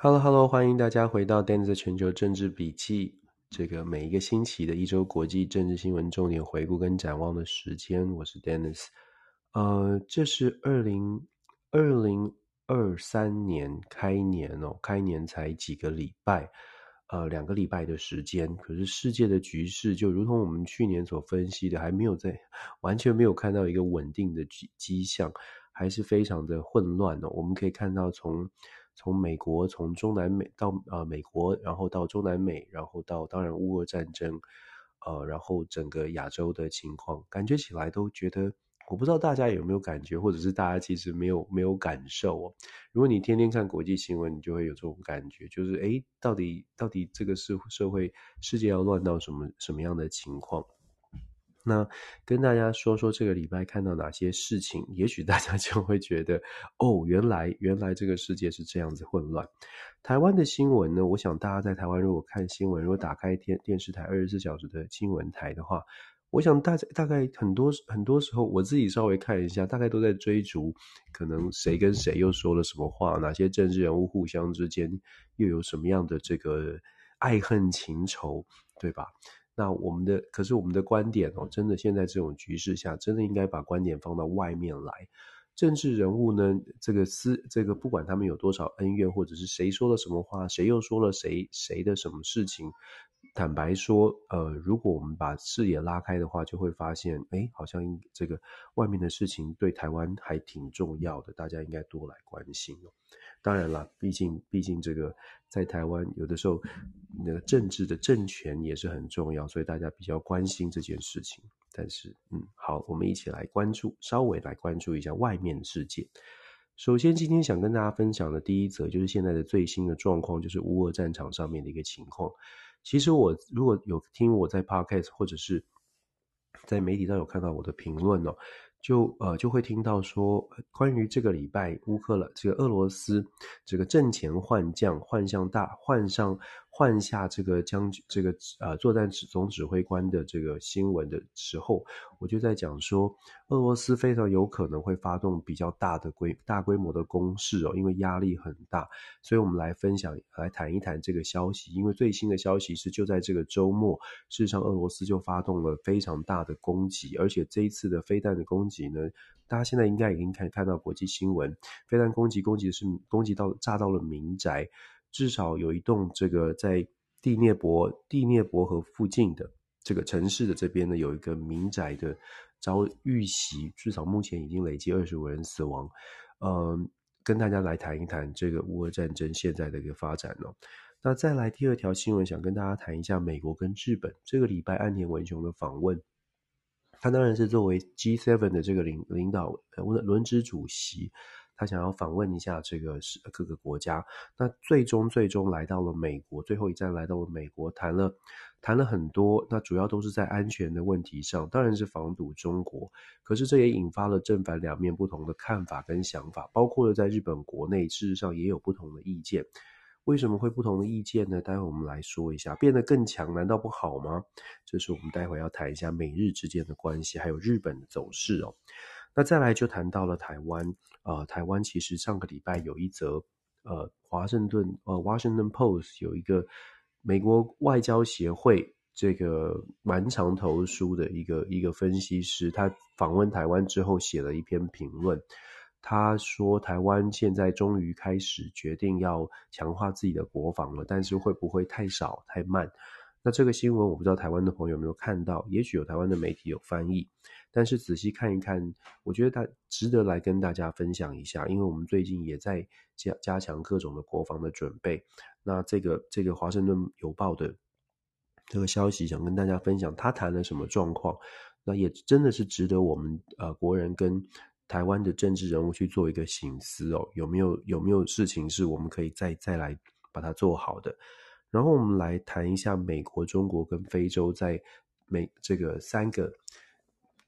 Hello Hello，欢迎大家回到 Dennis 全球政治笔记。这个每一个星期的一周国际政治新闻重点回顾跟展望的时间，我是 Dennis。呃，这是二零二零二三年开年哦，开年才几个礼拜，呃，两个礼拜的时间。可是世界的局势就如同我们去年所分析的，还没有在完全没有看到一个稳定的迹迹象，还是非常的混乱哦。我们可以看到从。从美国，从中南美到呃美国，然后到中南美，然后到当然乌俄战争，呃，然后整个亚洲的情况，感觉起来都觉得，我不知道大家有没有感觉，或者是大家其实没有没有感受哦。如果你天天看国际新闻，你就会有这种感觉，就是诶，到底到底这个社社会世界要乱到什么什么样的情况？那跟大家说说这个礼拜看到哪些事情，也许大家 就会觉得，哦，原来原来这个世界是这样子混乱。台湾的新闻呢，我想大家在台湾如果看新闻，如果打开电电视台二十四小时的新闻台的话，我想大大概很多很多时候，我自己稍微看一下，大概都在追逐，可能谁跟谁又说了什么话，哪些政治人物互相之间又有什么样的这个爱恨情仇，对吧？那我们的，可是我们的观点哦，真的现在这种局势下，真的应该把观点放到外面来。政治人物呢，这个私，这个不管他们有多少恩怨，或者是谁说了什么话，谁又说了谁谁的什么事情。坦白说，呃，如果我们把视野拉开的话，就会发现，哎，好像这个外面的事情对台湾还挺重要的，大家应该多来关心哦。当然了，毕竟毕竟这个在台湾有的时候，那个政治的政权也是很重要，所以大家比较关心这件事情。但是，嗯，好，我们一起来关注，稍微来关注一下外面的世界。首先，今天想跟大家分享的第一则，就是现在的最新的状况，就是乌俄战场上面的一个情况。其实我如果有听我在 Podcast 或者是在媒体上有看到我的评论哦。就呃就会听到说，关于这个礼拜乌克兰这个俄罗斯这个阵前换将换向大换上换下这个将军这个呃作战总指挥官的这个新闻的时候，我就在讲说，俄罗斯非常有可能会发动比较大的规大规模的攻势哦，因为压力很大，所以我们来分享来谈一谈这个消息，因为最新的消息是就在这个周末，事实上俄罗斯就发动了非常大的攻击，而且这一次的飞弹的攻击呢，大家现在应该已经看看到国际新闻，飞弹攻击攻击是攻击到炸到了民宅。至少有一栋这个在第聂伯第聂伯河附近的这个城市的这边呢，有一个民宅的遭遇袭，至少目前已经累计二十五人死亡。嗯，跟大家来谈一谈这个乌俄战争现在的一个发展哦。那再来第二条新闻，想跟大家谈一下美国跟日本这个礼拜岸田文雄的访问。他当然是作为 G7 的这个领领导呃轮轮值主席。他想要访问一下这个是各个国家，那最终最终来到了美国，最后一站来到了美国，谈了谈了很多，那主要都是在安全的问题上，当然是防堵中国，可是这也引发了正反两面不同的看法跟想法，包括了在日本国内，事实上也有不同的意见。为什么会不同的意见呢？待会我们来说一下，变得更强难道不好吗？这是我们待会要谈一下美日之间的关系，还有日本的走势哦。那再来就谈到了台湾，呃，台湾其实上个礼拜有一则，呃，华盛顿，呃，Washington Post 有一个美国外交协会这个蛮长头书的一个一个分析师，他访问台湾之后写了一篇评论，他说台湾现在终于开始决定要强化自己的国防了，但是会不会太少太慢？那这个新闻我不知道台湾的朋友有没有看到，也许有台湾的媒体有翻译。但是仔细看一看，我觉得它值得来跟大家分享一下，因为我们最近也在加加强各种的国防的准备。那这个这个华盛顿邮报的这个消息，想跟大家分享，他谈了什么状况？那也真的是值得我们呃国人跟台湾的政治人物去做一个醒思哦，有没有有没有事情是我们可以再再来把它做好的？然后我们来谈一下美国、中国跟非洲在美这个三个。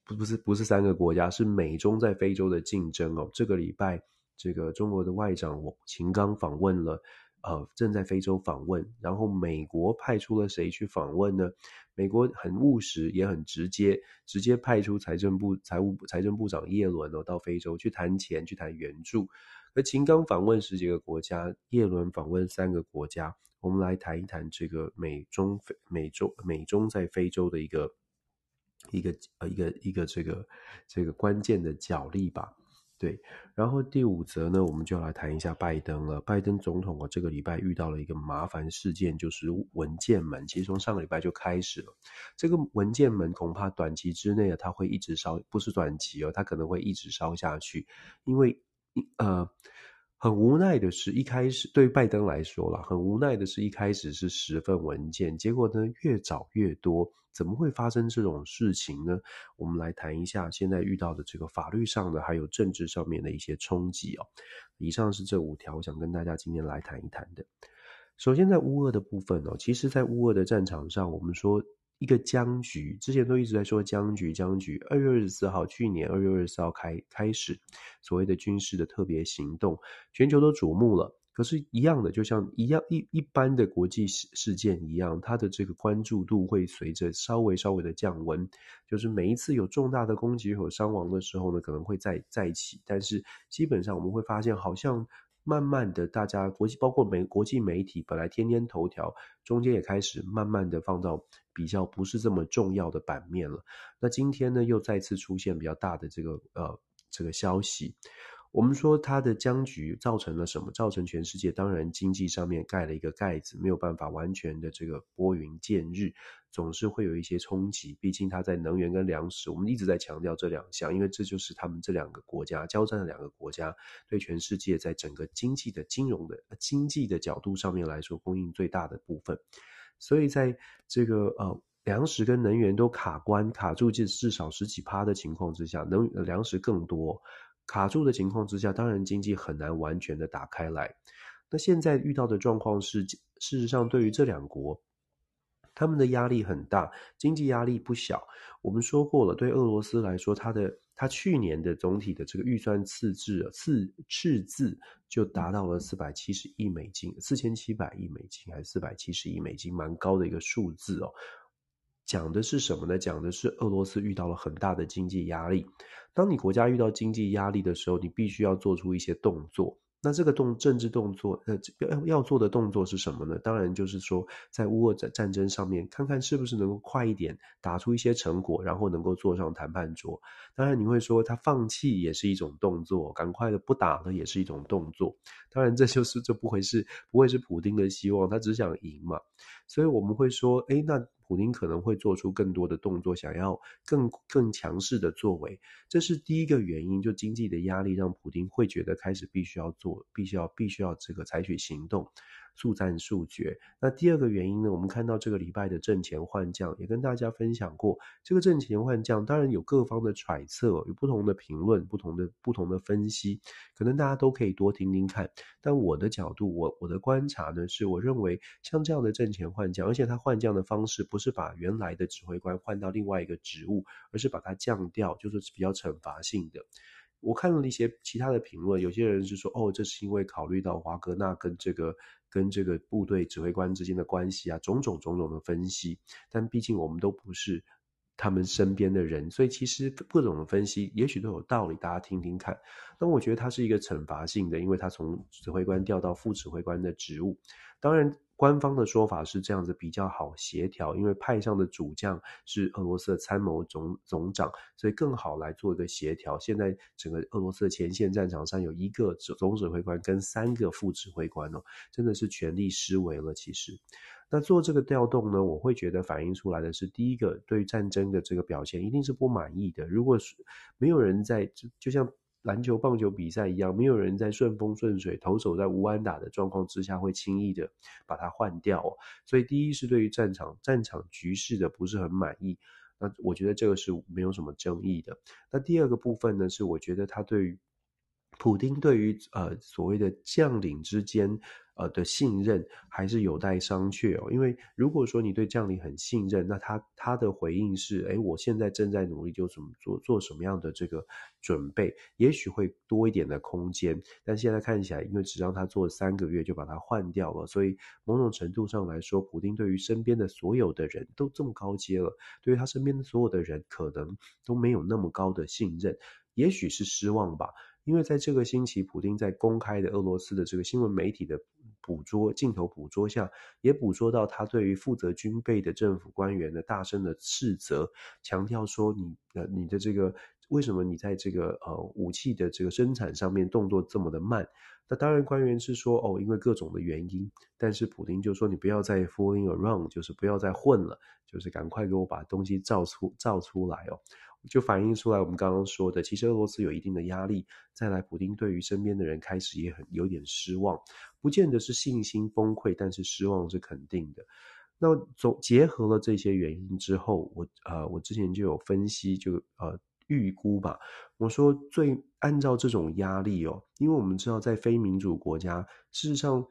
不不是不是三个国家，是美中在非洲的竞争哦。这个礼拜，这个中国的外长秦刚访问了呃正在非洲访问。然后美国派出了谁去访问呢？美国很务实，也很直接，直接派出财政部财务财政部长叶伦哦到非洲去谈钱，去谈援助。而秦刚访问十几个国家，叶伦访问三个国家。我们来谈一谈这个美中非美中美中在非洲的一个一个呃一个一个这个这个关键的角力吧。对，然后第五则呢，我们就来谈一下拜登了。拜登总统啊，这个礼拜遇到了一个麻烦事件，就是文件门。其实从上个礼拜就开始了，这个文件门恐怕短期之内啊，它会一直烧，不是短期哦，它可能会一直烧下去，因为呃。很无奈的是，一开始对拜登来说啦，很无奈的是一开始是十份文件，结果呢越找越多，怎么会发生这种事情呢？我们来谈一下现在遇到的这个法律上的还有政治上面的一些冲击哦。以上是这五条，我想跟大家今天来谈一谈的。首先在乌俄的部分哦，其实在乌俄的战场上，我们说。一个僵局，之前都一直在说僵局，僵局。二月二十四号，去年二月二十四号开开始所谓的军事的特别行动，全球都瞩目了。可是，一样的，就像一样一一般的国际事事件一样，它的这个关注度会随着稍微稍微的降温。就是每一次有重大的攻击和伤亡的时候呢，可能会再再起，但是基本上我们会发现，好像。慢慢的，大家国际包括美国际媒体本来天天头条，中间也开始慢慢的放到比较不是这么重要的版面了。那今天呢，又再次出现比较大的这个呃这个消息。我们说它的僵局造成了什么？造成全世界当然经济上面盖了一个盖子，没有办法完全的这个拨云见日，总是会有一些冲击。毕竟它在能源跟粮食，我们一直在强调这两项，因为这就是他们这两个国家交战的两个国家，对全世界在整个经济的金融的经济的角度上面来说，供应最大的部分。所以在这个呃粮食跟能源都卡关卡住，至至少十几趴的情况之下，能粮食更多。卡住的情况之下，当然经济很难完全的打开来。那现在遇到的状况是，事实上对于这两国，他们的压力很大，经济压力不小。我们说过了，对俄罗斯来说，它的它去年的总体的这个预算赤字赤赤字就达到了四百七十亿美金，四千七百亿美金还是四百七十亿美金，蛮高的一个数字哦。讲的是什么呢？讲的是俄罗斯遇到了很大的经济压力。当你国家遇到经济压力的时候，你必须要做出一些动作。那这个动政治动作，呃，要要做的动作是什么呢？当然就是说，在乌俄战战争上面，看看是不是能够快一点打出一些成果，然后能够坐上谈判桌。当然你会说，他放弃也是一种动作，赶快的不打了也是一种动作。当然，这就是这不会是不会是普丁的希望，他只想赢嘛。所以我们会说，哎，那。普丁可能会做出更多的动作，想要更更强势的作为，这是第一个原因。就经济的压力让普丁会觉得开始必须要做，必须要必须要这个采取行动。速战速决。那第二个原因呢？我们看到这个礼拜的阵前换将，也跟大家分享过。这个阵前换将，当然有各方的揣测，有不同的评论，不同的不同的分析，可能大家都可以多听听看。但我的角度，我我的观察呢，是我认为像这样的阵前换将，而且他换将的方式不是把原来的指挥官换到另外一个职务，而是把它降调，就是比较惩罚性的。我看了一些其他的评论，有些人是说，哦，这是因为考虑到华格纳跟这个跟这个部队指挥官之间的关系啊，种种种种的分析。但毕竟我们都不是他们身边的人，所以其实各种的分析也许都有道理，大家听听看。那我觉得他是一个惩罚性的，因为他从指挥官调到副指挥官的职务，当然。官方的说法是这样子比较好协调，因为派上的主将是俄罗斯的参谋总总长，所以更好来做一个协调。现在整个俄罗斯的前线战场上有一个总指挥官跟三个副指挥官哦，真的是权力失为了。其实，那做这个调动呢，我会觉得反映出来的是，第一个对战争的这个表现一定是不满意的。如果是没有人在，就像。篮球、棒球比赛一样，没有人在顺风顺水、投手在无安打的状况之下会轻易的把它换掉。所以，第一是对于战场、战场局势的不是很满意。那我觉得这个是没有什么争议的。那第二个部分呢，是我觉得他对于普丁对于呃所谓的将领之间。呃的信任还是有待商榷哦。因为如果说你对将领很信任，那他他的回应是，诶，我现在正在努力，就怎么做做什么样的这个准备，也许会多一点的空间。但现在看起来，因为只让他做三个月就把他换掉了，所以某种程度上来说，普丁对于身边的所有的人都这么高阶了，对于他身边的所有的人可能都没有那么高的信任，也许是失望吧。因为在这个星期，普京在公开的俄罗斯的这个新闻媒体的捕捉镜头捕捉下，也捕捉到他对于负责军备的政府官员的大声的斥责，强调说你呃你的这个为什么你在这个呃武器的这个生产上面动作这么的慢？那当然官员是说哦，因为各种的原因，但是普丁就说你不要再 fooling around，就是不要再混了，就是赶快给我把东西造出造出来哦。就反映出来，我们刚刚说的，其实俄罗斯有一定的压力。再来，普丁对于身边的人开始也很有点失望，不见得是信心崩溃，但是失望是肯定的。那总结合了这些原因之后，我呃，我之前就有分析，就呃预估吧。我说最按照这种压力哦，因为我们知道在非民主国家，事实上。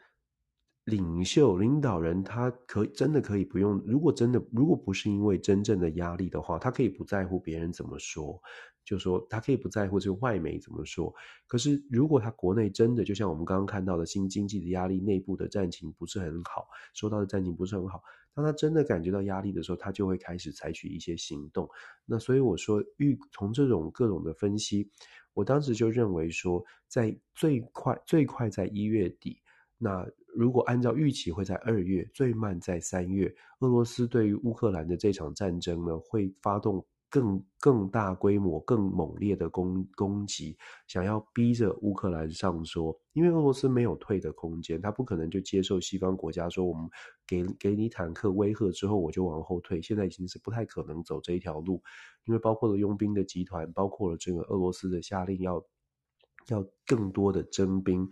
领袖、领导人，他可真的可以不用。如果真的，如果不是因为真正的压力的话，他可以不在乎别人怎么说，就说他可以不在乎这个外媒怎么说。可是，如果他国内真的就像我们刚刚看到的新经济的压力，内部的战情不是很好，受到的战情不是很好，当他真的感觉到压力的时候，他就会开始采取一些行动。那所以我说，预从这种各种的分析，我当时就认为说，在最快最快在一月底。那如果按照预期会在二月，最慢在三月，俄罗斯对于乌克兰的这场战争呢，会发动更更大规模、更猛烈的攻攻击，想要逼着乌克兰上桌。因为俄罗斯没有退的空间，他不可能就接受西方国家说我们给给你坦克威吓之后我就往后退，现在已经是不太可能走这一条路，因为包括了佣兵的集团，包括了这个俄罗斯的下令要要更多的征兵。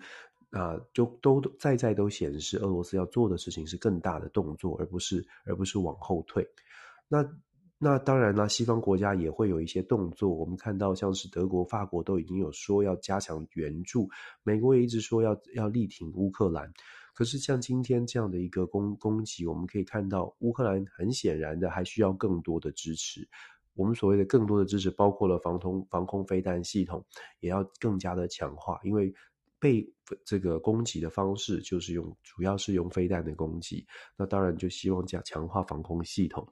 啊、就都在在都显示，俄罗斯要做的事情是更大的动作，而不是而不是往后退。那那当然啦，西方国家也会有一些动作。我们看到，像是德国、法国都已经有说要加强援助，美国也一直说要要力挺乌克兰。可是像今天这样的一个攻攻击，我们可以看到，乌克兰很显然的还需要更多的支持。我们所谓的更多的支持，包括了防空防空飞弹系统，也要更加的强化，因为。被这个攻击的方式就是用，主要是用飞弹的攻击。那当然就希望加强化防空系统。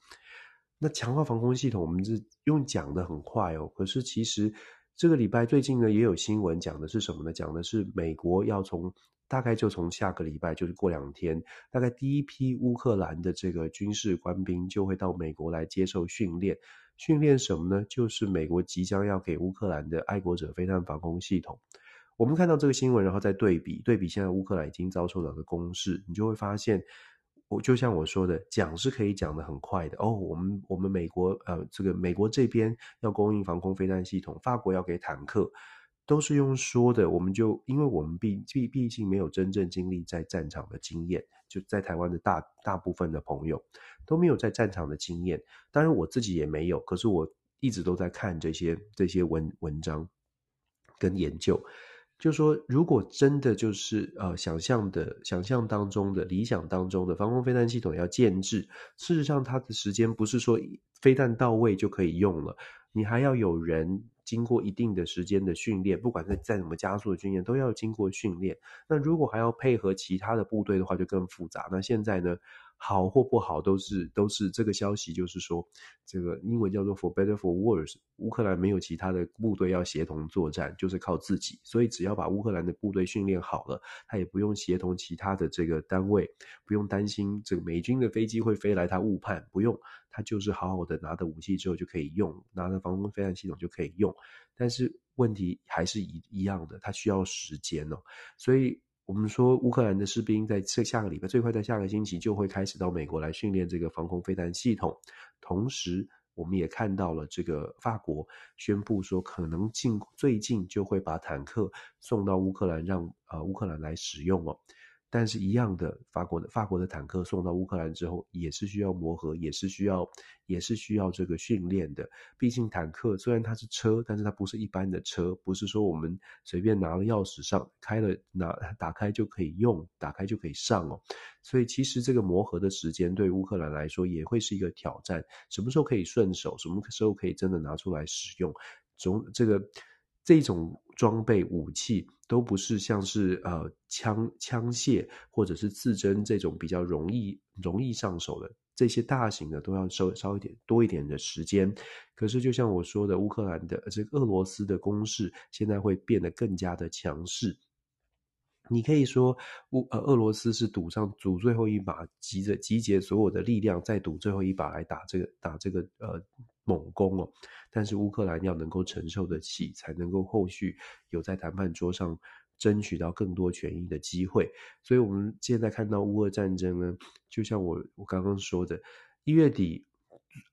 那强化防空系统，我们是用讲的很快哦。可是其实这个礼拜最近呢，也有新闻讲的是什么呢？讲的是美国要从大概就从下个礼拜，就是过两天，大概第一批乌克兰的这个军事官兵就会到美国来接受训练。训练什么呢？就是美国即将要给乌克兰的爱国者飞弹防空系统。我们看到这个新闻，然后再对比对比，现在乌克兰已经遭受到的攻势，你就会发现，我就像我说的，讲是可以讲得很快的哦。我们我们美国呃，这个美国这边要供应防空飞弹系统，法国要给坦克，都是用说的。我们就因为我们毕毕毕竟没有真正经历在战场的经验，就在台湾的大大部分的朋友都没有在战场的经验，当然我自己也没有，可是我一直都在看这些这些文文章跟研究。就说，如果真的就是呃想象的、想象当中的、理想当中的防空飞弹系统要建制，事实上它的时间不是说飞弹到位就可以用了，你还要有人经过一定的时间的训练，不管在再怎么加速的训练，都要经过训练。那如果还要配合其他的部队的话，就更复杂。那现在呢？好或不好都是都是这个消息，就是说，这个英文叫做 for better for worse，乌克兰没有其他的部队要协同作战，就是靠自己。所以只要把乌克兰的部队训练好了，他也不用协同其他的这个单位，不用担心这个美军的飞机会飞来他误判，不用，他就是好好的拿着武器之后就可以用，拿着防空飞弹系统就可以用。但是问题还是一一样的，它需要时间哦，所以。我们说，乌克兰的士兵在这下个礼拜，最快在下个星期就会开始到美国来训练这个防空飞弹系统。同时，我们也看到了这个法国宣布说，可能近最近就会把坦克送到乌克兰，让呃乌克兰来使用哦。但是，一样的，法国的法国的坦克送到乌克兰之后，也是需要磨合，也是需要，也是需要这个训练的。毕竟，坦克虽然它是车，但是它不是一般的车，不是说我们随便拿了钥匙上开了，拿打开就可以用，打开就可以上哦。所以，其实这个磨合的时间对乌克兰来说也会是一个挑战。什么时候可以顺手？什么时候可以真的拿出来使用？总这个。这种装备武器都不是像是呃枪枪械或者是刺针这种比较容易容易上手的，这些大型的都要稍稍一点多一点的时间。可是就像我说的，乌克兰的这个俄罗斯的攻势现在会变得更加的强势。你可以说乌呃俄罗斯是赌上赌最后一把，急着集结所有的力量再赌最后一把来打这个打这个呃。猛攻哦，但是乌克兰要能够承受得起，才能够后续有在谈判桌上争取到更多权益的机会。所以，我们现在看到乌俄战争呢，就像我我刚刚说的，一月底、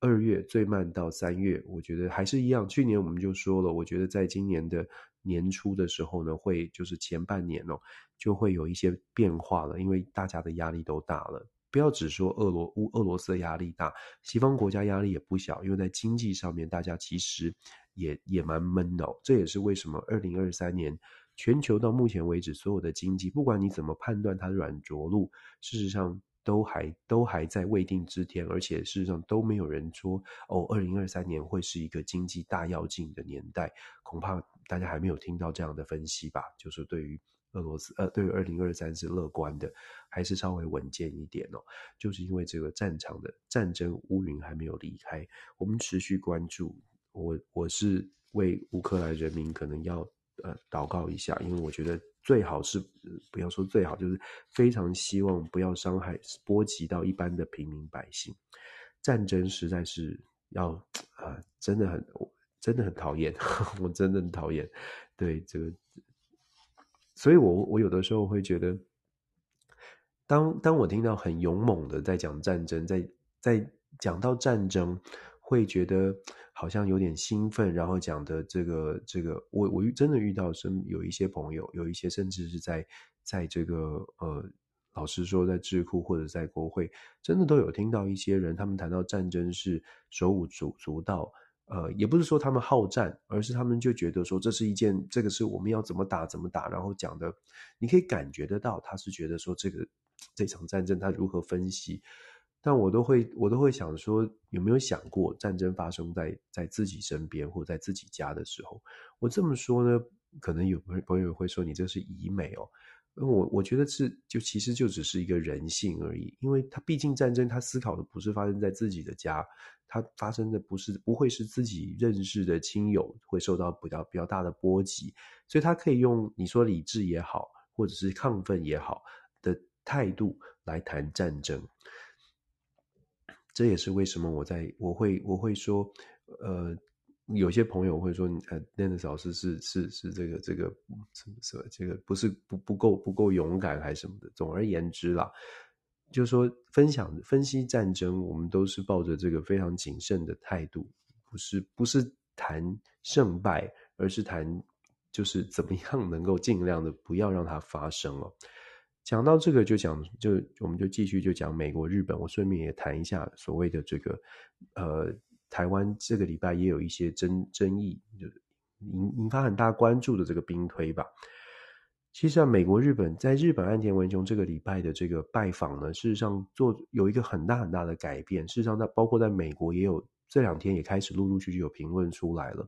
二月最慢到三月，我觉得还是一样。去年我们就说了，我觉得在今年的年初的时候呢，会就是前半年哦，就会有一些变化了，因为大家的压力都大了。不要只说俄罗乌俄罗斯的压力大，西方国家压力也不小，因为在经济上面，大家其实也也蛮闷的哦。这也是为什么二零二三年全球到目前为止所有的经济，不管你怎么判断它软着陆，事实上都还都还在未定之天，而且事实上都没有人说哦，二零二三年会是一个经济大跃进的年代，恐怕大家还没有听到这样的分析吧？就是对于。俄罗斯呃，对于二零二三是乐观的，还是稍微稳健一点哦？就是因为这个战场的战争乌云还没有离开，我们持续关注。我我是为乌克兰人民可能要呃祷告一下，因为我觉得最好是不要说最好，就是非常希望不要伤害波及到一般的平民百姓。战争实在是要啊、真的很真的很讨厌，我真的很讨厌。对这个。所以，我我有的时候会觉得，当当我听到很勇猛的在讲战争，在在讲到战争，会觉得好像有点兴奋，然后讲的这个这个，我我真的遇到是有一些朋友，有一些甚至是在在这个呃，老实说，在智库或者在国会，真的都有听到一些人，他们谈到战争是手舞足足蹈。呃，也不是说他们好战，而是他们就觉得说，这是一件，这个是我们要怎么打怎么打，然后讲的，你可以感觉得到，他是觉得说这个这场战争他如何分析，但我都会我都会想说，有没有想过战争发生在在自己身边或在自己家的时候？我这么说呢，可能有朋友会说你这是以美哦。我我觉得是，就其实就只是一个人性而已，因为他毕竟战争，他思考的不是发生在自己的家，他发生的不是不会是自己认识的亲友会受到比较比较大的波及，所以他可以用你说理智也好，或者是亢奋也好的态度来谈战争。这也是为什么我在我会我会说，呃。有些朋友会说，呃，Dennis 老师是是是这个这个什么什么这个不是不不够不够勇敢还是什么的。总而言之啦，就说分享分析战争，我们都是抱着这个非常谨慎的态度，不是不是谈胜败，而是谈就是怎么样能够尽量的不要让它发生了。讲到这个就讲就我们就继续就讲美国日本，我顺便也谈一下所谓的这个呃。台湾这个礼拜也有一些争争议，就引引发很大关注的这个兵推吧。其实啊，美国、日本在日本岸田文雄这个礼拜的这个拜访呢，事实上做有一个很大很大的改变。事实上，在包括在美国也有这两天也开始陆陆续续有评论出来了。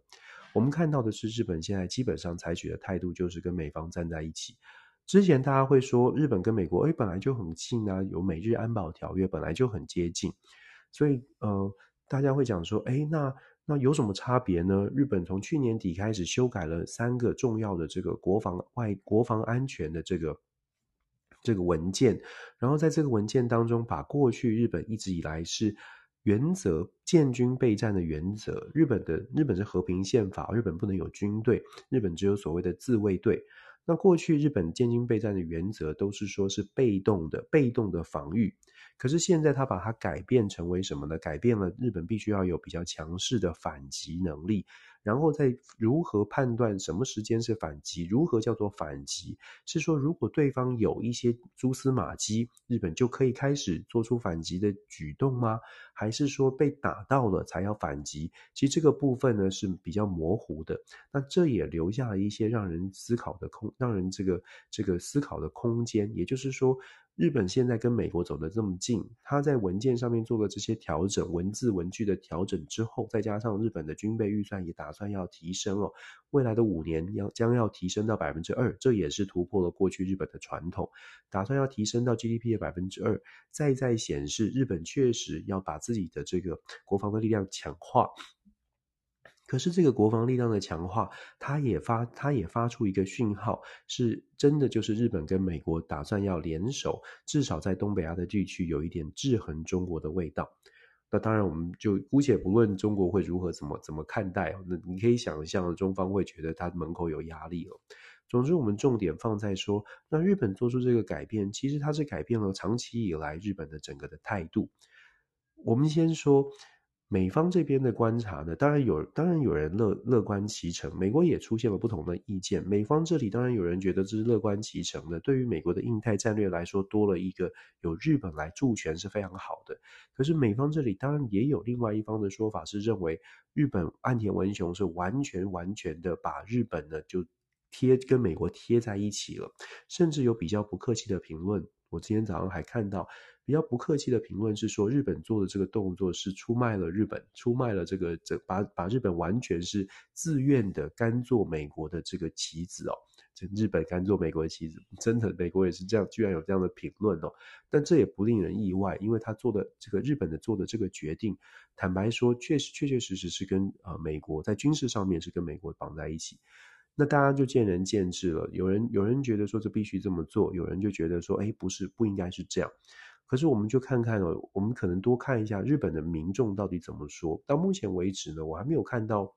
我们看到的是，日本现在基本上采取的态度就是跟美方站在一起。之前大家会说，日本跟美国诶本来就很近啊，有美日安保条约，本来就很接近，所以呃。大家会讲说，哎，那那有什么差别呢？日本从去年底开始修改了三个重要的这个国防外国防安全的这个这个文件，然后在这个文件当中，把过去日本一直以来是原则建军备战的原则，日本的日本是和平宪法，日本不能有军队，日本只有所谓的自卫队。那过去日本建军备战的原则都是说是被动的，被动的防御。可是现在他把它改变成为什么呢？改变了日本必须要有比较强势的反击能力，然后再如何判断什么时间是反击，如何叫做反击？是说如果对方有一些蛛丝马迹，日本就可以开始做出反击的举动吗？还是说被打到了才要反击？其实这个部分呢是比较模糊的。那这也留下了一些让人思考的空，让人这个这个思考的空间。也就是说。日本现在跟美国走得这么近，他在文件上面做了这些调整，文字文句的调整之后，再加上日本的军备预算也打算要提升哦，未来的五年要将要提升到百分之二，这也是突破了过去日本的传统，打算要提升到 GDP 的百分之二，再再显示日本确实要把自己的这个国防的力量强化。可是这个国防力量的强化，它也发，它也发出一个讯号，是真的，就是日本跟美国打算要联手，至少在东北亚的地区有一点制衡中国的味道。那当然，我们就姑且不论中国会如何怎么怎么看待，那你可以想象，中方会觉得他门口有压力了。总之，我们重点放在说，那日本做出这个改变，其实它是改变了长期以来日本的整个的态度。我们先说。美方这边的观察呢，当然有，当然有人乐乐观其成。美国也出现了不同的意见。美方这里当然有人觉得这是乐观其成的，对于美国的印太战略来说，多了一个有日本来助拳是非常好的。可是美方这里当然也有另外一方的说法，是认为日本岸田文雄是完全完全的把日本呢就贴跟美国贴在一起了，甚至有比较不客气的评论。我今天早上还看到。比较不客气的评论是说，日本做的这个动作是出卖了日本，出卖了这个这把把日本完全是自愿的甘做美国的这个棋子哦，这日本甘做美国的棋子，真的美国也是这样，居然有这样的评论哦。但这也不令人意外，因为他做的这个日本的做的这个决定，坦白说，确实确确实实是跟呃美国在军事上面是跟美国绑在一起。那大家就见仁见智了，有人有人觉得说这必须这么做，有人就觉得说，哎，不是，不应该是这样。可是我们就看看哦，我们可能多看一下日本的民众到底怎么说。到目前为止呢，我还没有看到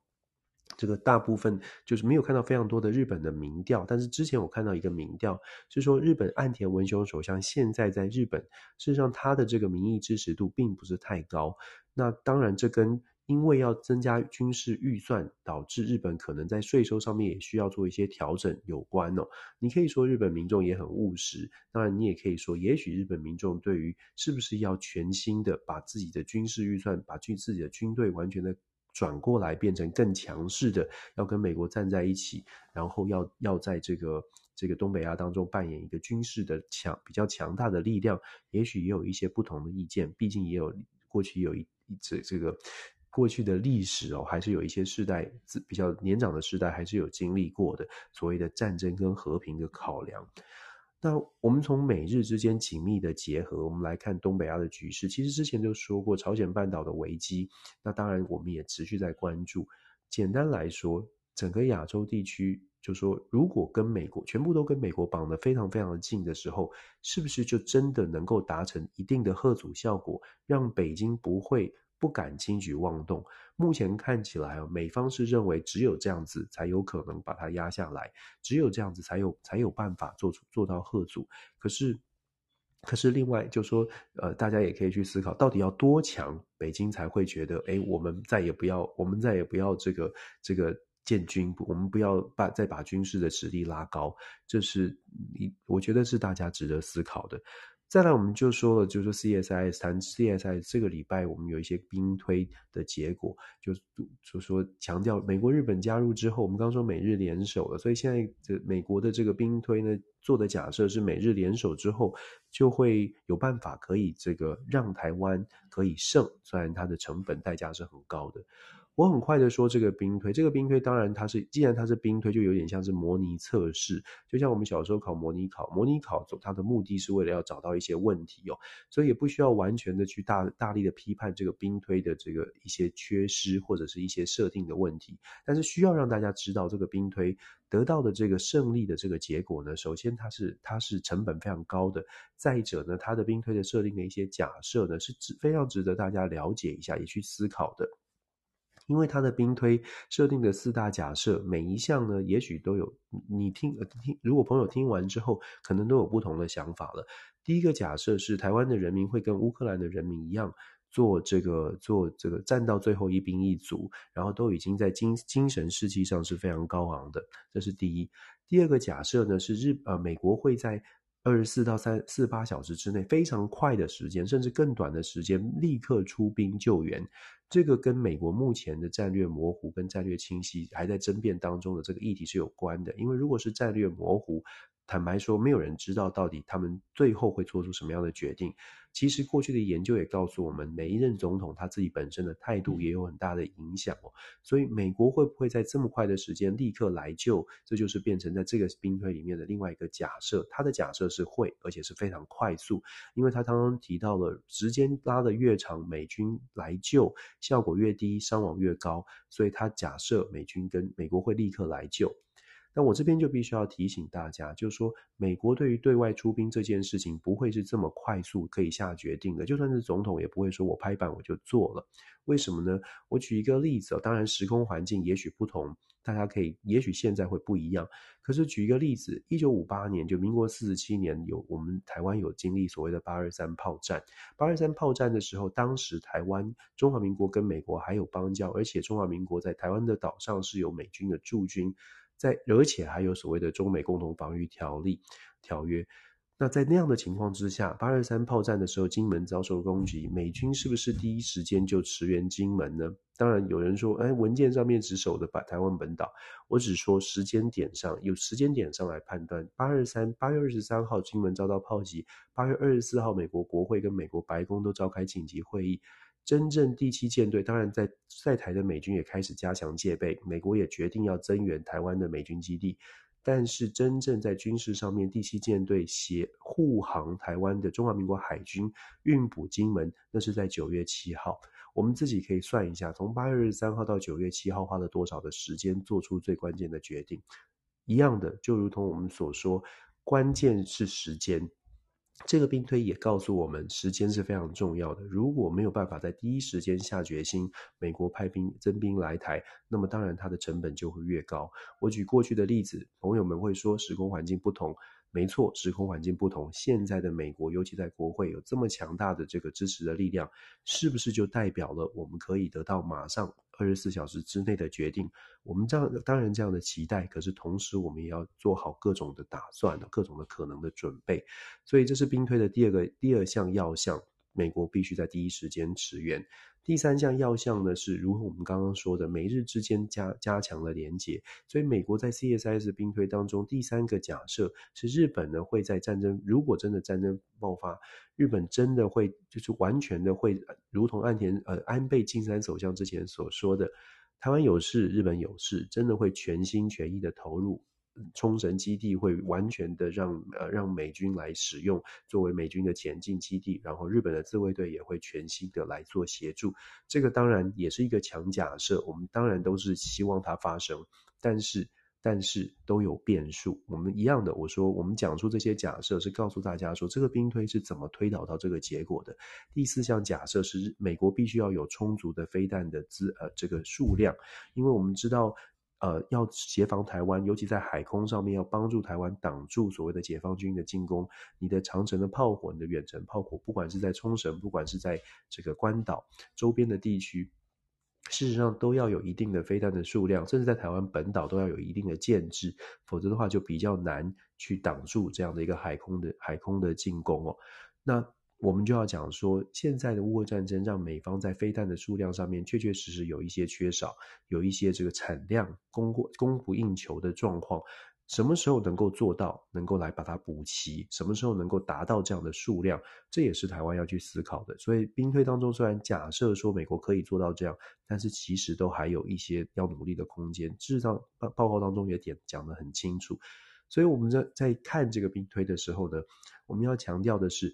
这个大部分，就是没有看到非常多的日本的民调。但是之前我看到一个民调，是说日本岸田文雄首相现在在日本，事实上他的这个民意支持度并不是太高。那当然这跟因为要增加军事预算，导致日本可能在税收上面也需要做一些调整有关哦。你可以说日本民众也很务实，当然你也可以说，也许日本民众对于是不是要全新的把自己的军事预算，把军自己的军队完全的转过来，变成更强势的，要跟美国站在一起，然后要要在这个这个东北亚当中扮演一个军事的强比较强大的力量，也许也有一些不同的意见，毕竟也有过去有一一这这个。过去的历史哦，还是有一些世代比较年长的世代还是有经历过的所谓的战争跟和平的考量。那我们从美日之间紧密的结合，我们来看东北亚的局势。其实之前就说过朝鲜半岛的危机，那当然我们也持续在关注。简单来说，整个亚洲地区，就说如果跟美国全部都跟美国绑得非常非常的近的时候，是不是就真的能够达成一定的吓阻效果，让北京不会？不敢轻举妄动。目前看起来，美方是认为只有这样子才有可能把它压下来，只有这样子才有才有办法做出做到吓阻。可是，可是另外就说，呃，大家也可以去思考，到底要多强，北京才会觉得，哎，我们再也不要，我们再也不要这个这个建军，我们不要把再把军事的实力拉高。这是你，我觉得是大家值得思考的。再来，我们就说了，就说 CSIS 谈 CSIS 这个礼拜，我们有一些兵推的结果，就就说强调美国、日本加入之后，我们刚说美日联手了，所以现在这美国的这个兵推呢，做的假设是美日联手之后，就会有办法可以这个让台湾可以胜，虽然它的成本代价是很高的。我很快的说，这个兵推，这个兵推当然它是，既然它是兵推，就有点像是模拟测试，就像我们小时候考模拟考，模拟考它的目的是为了要找到一些问题哦，所以也不需要完全的去大大力的批判这个兵推的这个一些缺失或者是一些设定的问题，但是需要让大家知道这个兵推得到的这个胜利的这个结果呢，首先它是它是成本非常高的，再者呢，它的兵推的设定的一些假设呢是值非常值得大家了解一下，也去思考的。因为他的兵推设定的四大假设，每一项呢，也许都有你听听。如果朋友听完之后，可能都有不同的想法了。第一个假设是台湾的人民会跟乌克兰的人民一样，做这个做这个战到最后一兵一卒，然后都已经在精精神士气上是非常高昂的，这是第一。第二个假设呢是日呃美国会在二十四到三四八小时之内非常快的时间，甚至更短的时间立刻出兵救援。这个跟美国目前的战略模糊跟战略清晰还在争辩当中的这个议题是有关的，因为如果是战略模糊，坦白说，没有人知道到底他们最后会做出什么样的决定。其实过去的研究也告诉我们，每一任总统他自己本身的态度也有很大的影响哦。所以美国会不会在这么快的时间立刻来救？这就是变成在这个兵推里面的另外一个假设。他的假设是会，而且是非常快速，因为他刚刚提到了时间拉得越长，美军来救效果越低，伤亡越高，所以他假设美军跟美国会立刻来救。那我这边就必须要提醒大家，就是说，美国对于对外出兵这件事情不会是这么快速可以下决定的。就算是总统，也不会说我拍板我就做了。为什么呢？我举一个例子，当然时空环境也许不同，大家可以，也许现在会不一样。可是举一个例子，一九五八年，就民国四十七年，有我们台湾有经历所谓的八二三炮战。八二三炮战的时候，当时台湾中华民国跟美国还有邦交，而且中华民国在台湾的岛上是有美军的驻军。在，而且还有所谓的中美共同防御条例条约。那在那样的情况之下，八二三炮战的时候，金门遭受攻击，美军是不是第一时间就驰援金门呢？当然有人说，哎，文件上面只守的把台湾本岛。我只说时间点上，有时间点上来判断。八二三八月二十三号，金门遭到炮击；八月二十四号，美国国会跟美国白宫都召开紧急会议。真正第七舰队，当然在在台的美军也开始加强戒备，美国也决定要增援台湾的美军基地。但是真正在军事上面，第七舰队协护航台湾的中华民国海军运补金门，那是在九月七号。我们自己可以算一下，从八月二十三号到九月七号花了多少的时间做出最关键的决定。一样的，就如同我们所说，关键是时间。这个兵推也告诉我们，时间是非常重要的。如果没有办法在第一时间下决心，美国派兵增兵来台，那么当然它的成本就会越高。我举过去的例子，朋友们会说时空环境不同。没错，时空环境不同。现在的美国，尤其在国会有这么强大的这个支持的力量，是不是就代表了我们可以得到马上二十四小时之内的决定？我们这样当然这样的期待，可是同时我们也要做好各种的打算，各种的可能的准备。所以这是兵推的第二个第二项要项，美国必须在第一时间驰援。第三项要项呢，是如我们刚刚说的，美日之间加加强了连结。所以美国在 C S S 兵推当中，第三个假设是日本呢会在战争，如果真的战争爆发，日本真的会就是完全的会，如同岸田呃安倍晋三首相之前所说的，台湾有事，日本有事，真的会全心全意的投入。冲绳基地会完全的让呃让美军来使用作为美军的前进基地，然后日本的自卫队也会全新的来做协助。这个当然也是一个强假设，我们当然都是希望它发生，但是但是都有变数。我们一样的，我说我们讲出这些假设是告诉大家说这个兵推是怎么推导到这个结果的。第四项假设是美国必须要有充足的飞弹的资呃这个数量，因为我们知道。呃，要协防台湾，尤其在海空上面，要帮助台湾挡住所谓的解放军的进攻。你的长城的炮火，你的远程炮火，不管是在冲绳，不管是在这个关岛周边的地区，事实上都要有一定的飞弹的数量，甚至在台湾本岛都要有一定的建制，否则的话就比较难去挡住这样的一个海空的海空的进攻哦。那我们就要讲说，现在的乌俄战争让美方在飞弹的数量上面确确实实有一些缺少，有一些这个产量供过供不应求的状况。什么时候能够做到，能够来把它补齐？什么时候能够达到这样的数量？这也是台湾要去思考的。所以兵推当中虽然假设说美国可以做到这样，但是其实都还有一些要努力的空间。事实上报告当中也点讲得很清楚。所以我们在在看这个兵推的时候呢，我们要强调的是。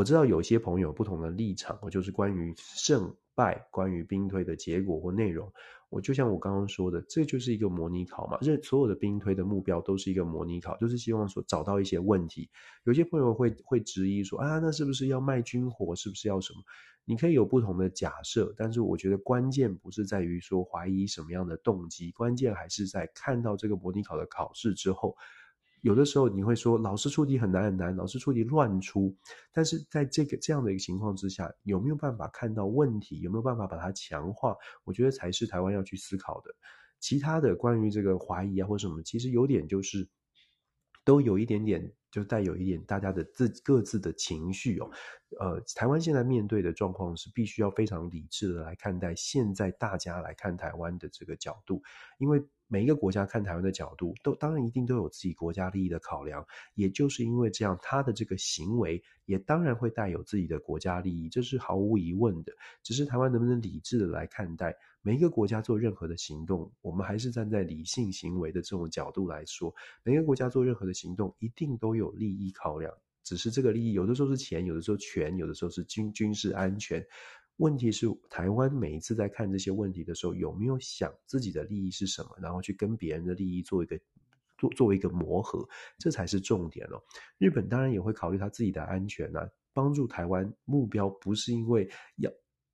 我知道有些朋友不同的立场，我就是关于胜败、关于兵推的结果或内容。我就像我刚刚说的，这就是一个模拟考嘛。这所有的兵推的目标都是一个模拟考，就是希望说找到一些问题。有些朋友会会质疑说啊，那是不是要卖军火？是不是要什么？你可以有不同的假设，但是我觉得关键不是在于说怀疑什么样的动机，关键还是在看到这个模拟考的考试之后。有的时候你会说老师出题很难很难，老师出题乱出。但是在这个这样的一个情况之下，有没有办法看到问题？有没有办法把它强化？我觉得才是台湾要去思考的。其他的关于这个怀疑啊或什么，其实有点就是。都有一点点，就带有一点大家的自各自的情绪哦。呃，台湾现在面对的状况是，必须要非常理智的来看待现在大家来看台湾的这个角度，因为每一个国家看台湾的角度，都当然一定都有自己国家利益的考量。也就是因为这样，他的这个行为也当然会带有自己的国家利益，这是毫无疑问的。只是台湾能不能理智的来看待？每一个国家做任何的行动，我们还是站在理性行为的这种角度来说。每一个国家做任何的行动，一定都有利益考量。只是这个利益，有的时候是钱，有的时候权，有的时候是军军事安全。问题是，台湾每一次在看这些问题的时候，有没有想自己的利益是什么，然后去跟别人的利益做一个做作为一个磨合，这才是重点哦。日本当然也会考虑他自己的安全啊，帮助台湾目标不是因为要。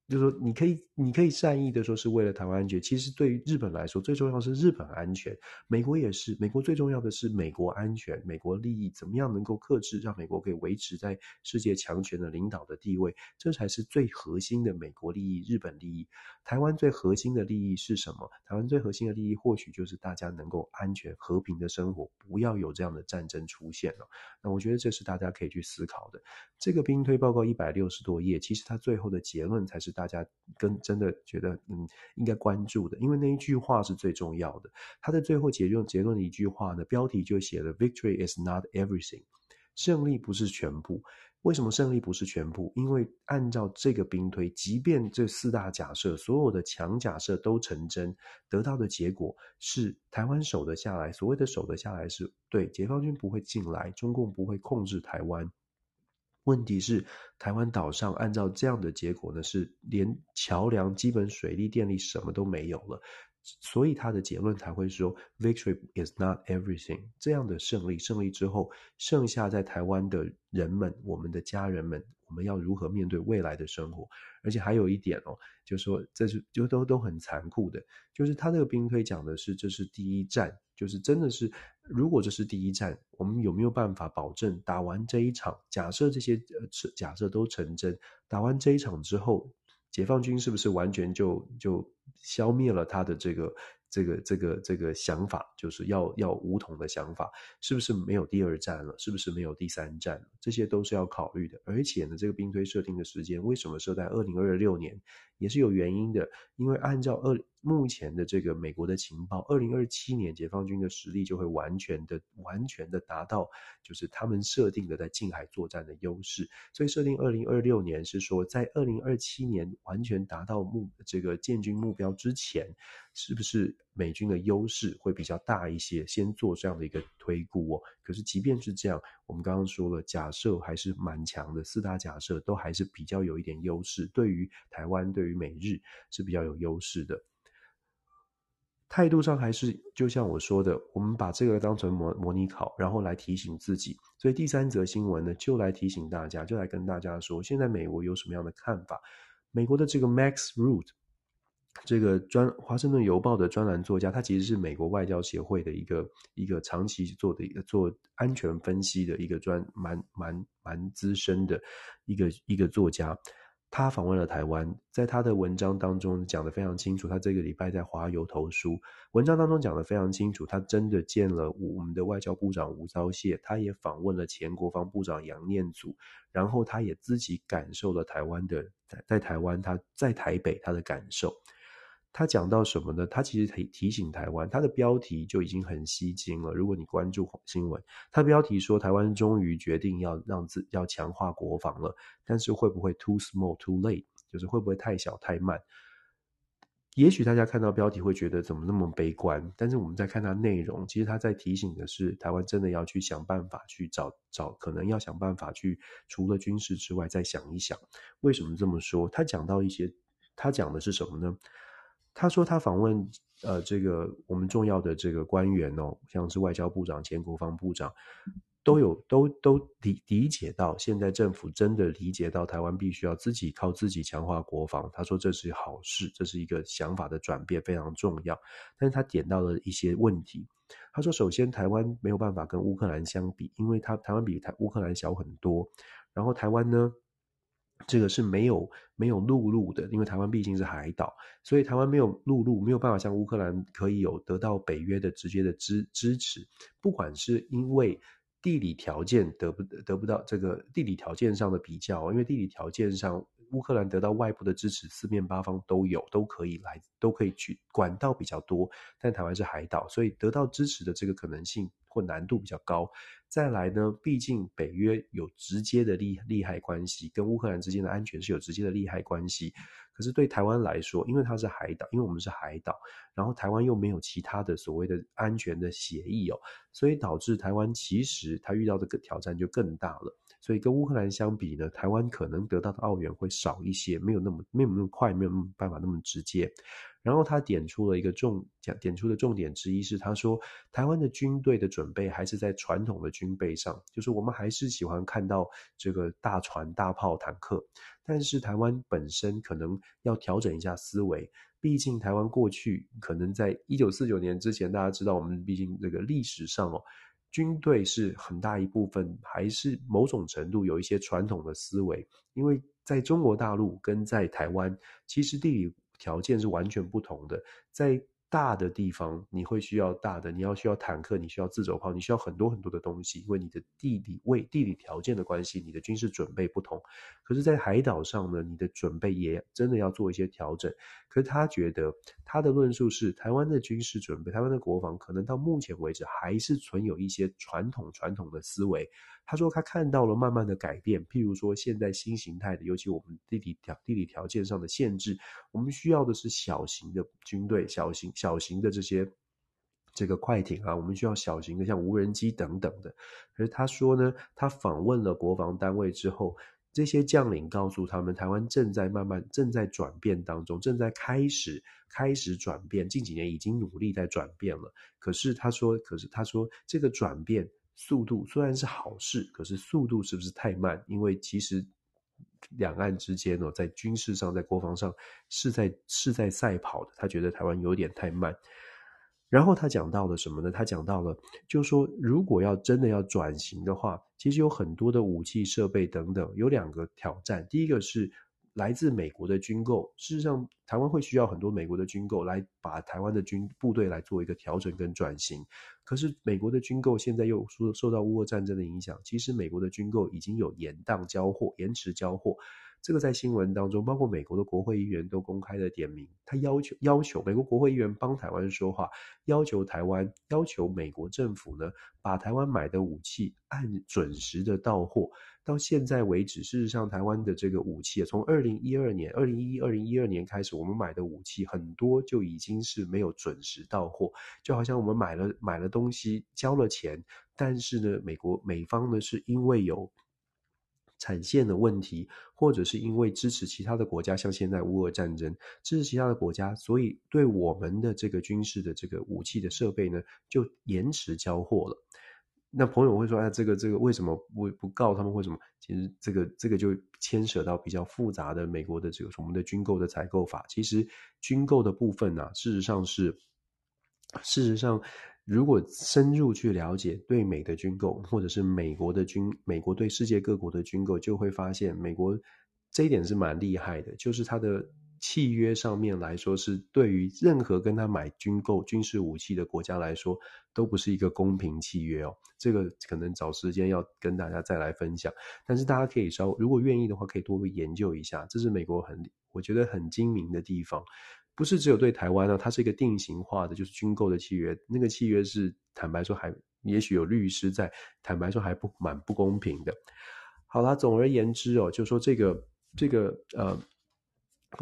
就是说，你可以，你可以善意的说是为了台湾安全。其实对于日本来说，最重要是日本安全。美国也是，美国最重要的是美国安全、美国利益，怎么样能够克制，让美国可以维持在世界强权的领导的地位，这才是最核心的美国利益、日本利益。台湾最核心的利益是什么？台湾最核心的利益或许就是大家能够安全、和平的生活，不要有这样的战争出现了。那我觉得这是大家可以去思考的。这个兵推报告一百六十多页，其实它最后的结论才是。大家跟真的觉得嗯应该关注的，因为那一句话是最重要的。他的最后结论结论的一句话呢，标题就写了 “Victory is not everything”，胜利不是全部。为什么胜利不是全部？因为按照这个兵推，即便这四大假设所有的强假设都成真，得到的结果是台湾守得下来。所谓的守得下来，是对解放军不会进来，中共不会控制台湾。问题是，台湾岛上按照这样的结果呢，是连桥梁、基本水利、电力什么都没有了，所以他的结论才会说 “Victory is not everything”。这样的胜利，胜利之后，剩下在台湾的人们，我们的家人们，我们要如何面对未来的生活？而且还有一点哦，就是说这是就都都很残酷的，就是他这个兵推讲的是这是第一战，就是真的是。如果这是第一战，我们有没有办法保证打完这一场？假设这些假设都成真，打完这一场之后，解放军是不是完全就就消灭了他的这个？这个这个这个想法就是要要武统的想法，是不是没有第二战了？是不是没有第三战了？这些都是要考虑的。而且呢，这个兵推设定的时间为什么设在二零二六年，也是有原因的。因为按照二目前的这个美国的情报，二零二七年解放军的实力就会完全的完全的达到，就是他们设定的在近海作战的优势。所以设定二零二六年是说，在二零二七年完全达到目这个建军目标之前。是不是美军的优势会比较大一些？先做这样的一个推估哦。可是即便是这样，我们刚刚说了，假设还是蛮强的，四大假设都还是比较有一点优势。对于台湾，对于美日是比较有优势的。态度上还是就像我说的，我们把这个当成模模拟考，然后来提醒自己。所以第三则新闻呢，就来提醒大家，就来跟大家说，现在美国有什么样的看法？美国的这个 Max Root。这个专华盛顿邮报的专栏作家，他其实是美国外交协会的一个一个长期做的一个做安全分析的一个专蛮蛮蛮资深的一个一个作家。他访问了台湾，在他的文章当中讲得非常清楚。他这个礼拜在华邮投书，文章当中讲得非常清楚。他真的见了我们的外交部长吴钊燮，他也访问了前国防部长杨念祖，然后他也自己感受了台湾的在在台湾他在台北他的感受。他讲到什么呢？他其实提提醒台湾，他的标题就已经很吸睛了。如果你关注新闻，他标题说台湾终于决定要让自要强化国防了，但是会不会 too small too late？就是会不会太小太慢？也许大家看到标题会觉得怎么那么悲观，但是我们在看他内容，其实他在提醒的是，台湾真的要去想办法去找找，可能要想办法去除了军事之外，再想一想为什么这么说。他讲到一些，他讲的是什么呢？他说他访问呃这个我们重要的这个官员哦，像是外交部长、前国防部长，都有都都理理解到，现在政府真的理解到台湾必须要自己靠自己强化国防。他说这是好事，这是一个想法的转变，非常重要。但是他点到了一些问题。他说，首先台湾没有办法跟乌克兰相比，因为他台湾比台乌克兰小很多。然后台湾呢，这个是没有没有陆路的，因为台湾毕竟是海岛，所以台湾没有陆路，没有办法像乌克兰可以有得到北约的直接的支支持。不管是因为地理条件得不得不到这个地理条件上的比较，因为地理条件上乌克兰得到外部的支持，四面八方都有，都可以来，都可以去，管道比较多。但台湾是海岛，所以得到支持的这个可能性或难度比较高。再来呢，毕竟北约有直接的利利害关系，跟乌克兰之间的安全是有直接的利害关系。可是对台湾来说，因为它是海岛，因为我们是海岛，然后台湾又没有其他的所谓的安全的协议哦，所以导致台湾其实它遇到这个挑战就更大了。所以跟乌克兰相比呢，台湾可能得到的澳元会少一些，没有那么没有那么快，没有办法那么直接。然后他点出了一个重讲点出的重点之一是，他说台湾的军队的准备还是在传统的军备上，就是我们还是喜欢看到这个大船、大炮、坦克，但是台湾本身可能要调整一下思维，毕竟台湾过去可能在一九四九年之前，大家知道我们毕竟这个历史上哦，军队是很大一部分还是某种程度有一些传统的思维，因为在中国大陆跟在台湾，其实地理。条件是完全不同的，在大的地方你会需要大的，你要需要坦克，你需要自走炮，你需要很多很多的东西，因为你的地理位、地理条件的关系，你的军事准备不同。可是，在海岛上呢，你的准备也真的要做一些调整。可是他觉得他的论述是，台湾的军事准备，台湾的国防可能到目前为止还是存有一些传统传统的思维。他说他看到了慢慢的改变，譬如说现在新形态的，尤其我们地理条地理条件上的限制，我们需要的是小型的军队，小型小型的这些这个快艇啊，我们需要小型的像无人机等等的。可是他说呢，他访问了国防单位之后，这些将领告诉他们，台湾正在慢慢正在转变当中，正在开始开始转变，近几年已经努力在转变了。可是他说，可是他说这个转变。速度虽然是好事，可是速度是不是太慢？因为其实两岸之间哦，在军事上、在国防上是在是在赛跑的。他觉得台湾有点太慢。然后他讲到了什么呢？他讲到了，就是说如果要真的要转型的话，其实有很多的武器设备等等，有两个挑战。第一个是。来自美国的军购，事实上，台湾会需要很多美国的军购来把台湾的军部队来做一个调整跟转型。可是，美国的军购现在又受受到乌俄战争的影响，其实美国的军购已经有延宕交货、延迟交货。这个在新闻当中，包括美国的国会议员都公开的点名，他要求要求美国国会议员帮台湾说话，要求台湾要求美国政府呢，把台湾买的武器按准时的到货。到现在为止，事实上台湾的这个武器，从二零一二年、二零一一、二零一二年开始，我们买的武器很多就已经是没有准时到货，就好像我们买了买了东西交了钱，但是呢，美国美方呢是因为有。产线的问题，或者是因为支持其他的国家，像现在乌俄战争，支持其他的国家，所以对我们的这个军事的这个武器的设备呢，就延迟交货了。那朋友会说，哎，这个这个为什么不不告他们？为什么？其实这个这个就牵扯到比较复杂的美国的这个我们的军购的采购法。其实军购的部分呢、事实上是，事实上。如果深入去了解对美的军购，或者是美国的军，美国对世界各国的军购，就会发现美国这一点是蛮厉害的，就是它的契约上面来说，是对于任何跟他买军购军事武器的国家来说，都不是一个公平契约哦。这个可能找时间要跟大家再来分享，但是大家可以稍，如果愿意的话，可以多研究一下，这是美国很我觉得很精明的地方。不是只有对台湾呢，它是一个定型化的，就是军购的契约。那个契约是坦白说还，也许有律师在，坦白说还不蛮不公平的。好啦，总而言之哦，就说这个这个呃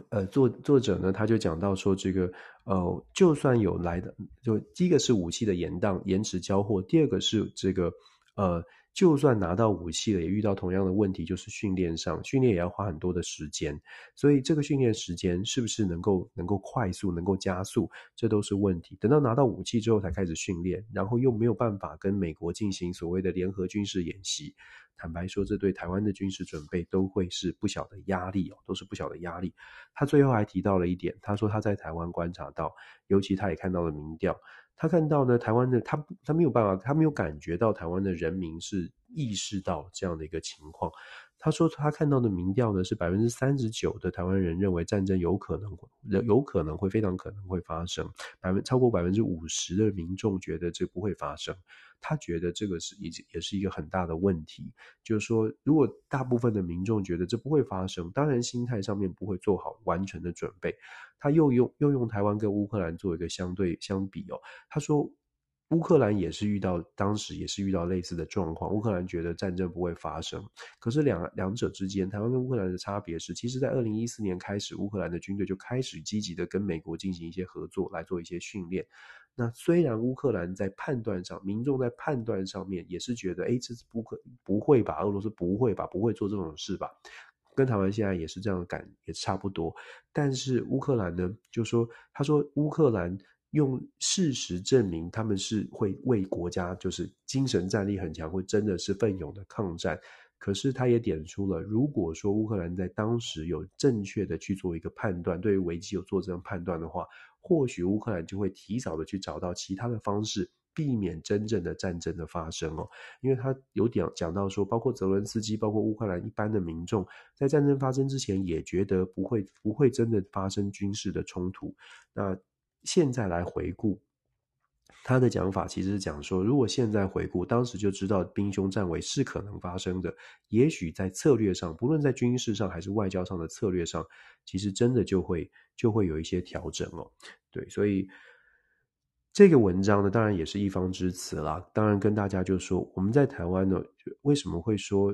呃作作者呢，他就讲到说这个呃，就算有来的，就第一个是武器的延宕延迟交货，第二个是这个呃就算拿到武器了，也遇到同样的问题，就是训练上，训练也要花很多的时间。所以这个训练时间是不是能够能够快速、能够加速，这都是问题。等到拿到武器之后才开始训练，然后又没有办法跟美国进行所谓的联合军事演习。坦白说，这对台湾的军事准备都会是不小的压力哦，都是不小的压力。他最后还提到了一点，他说他在台湾观察到，尤其他也看到了民调。他看到呢，台湾的他他没有办法，他没有感觉到台湾的人民是意识到这样的一个情况。他说他看到的民调呢是百分之三十九的台湾人认为战争有可能有可能会非常可能会发生，百分超过百分之五十的民众觉得这不会发生。他觉得这个是也也是一个很大的问题，就是说如果大部分的民众觉得这不会发生，当然心态上面不会做好完全的准备。他又用又用台湾跟乌克兰做一个相对相比哦，他说乌克兰也是遇到当时也是遇到类似的状况，乌克兰觉得战争不会发生，可是两两者之间，台湾跟乌克兰的差别是，其实在二零一四年开始，乌克兰的军队就开始积极的跟美国进行一些合作，来做一些训练。那虽然乌克兰在判断上，民众在判断上面也是觉得，哎，这是不可不会吧，俄罗斯不会吧，不会做这种事吧。跟台湾现在也是这样的感，也差不多。但是乌克兰呢，就说他说乌克兰用事实证明他们是会为国家，就是精神战力很强，会真的是奋勇的抗战。可是他也点出了，如果说乌克兰在当时有正确的去做一个判断，对于危机有做这样判断的话，或许乌克兰就会提早的去找到其他的方式。避免真正的战争的发生哦，因为他有点讲到说，包括泽伦斯基，包括乌克兰一般的民众，在战争发生之前也觉得不会不会真的发生军事的冲突。那现在来回顾他的讲法，其实是讲说，如果现在回顾，当时就知道兵凶战危是可能发生的，也许在策略上，不论在军事上还是外交上的策略上，其实真的就会就会有一些调整哦。对，所以。这个文章呢，当然也是一方之词啦。当然跟大家就说，我们在台湾呢，为什么会说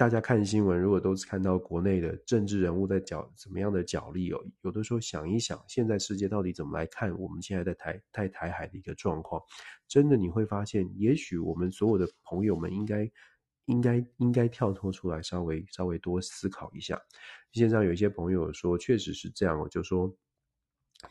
大家看新闻，如果都是看到国内的政治人物在角怎么样的角力哦，有的时候想一想，现在世界到底怎么来看我们现在在台在台海的一个状况，真的你会发现，也许我们所有的朋友们应该应该应该跳脱出来，稍微稍微多思考一下。现在有一些朋友说，确实是这样哦，就说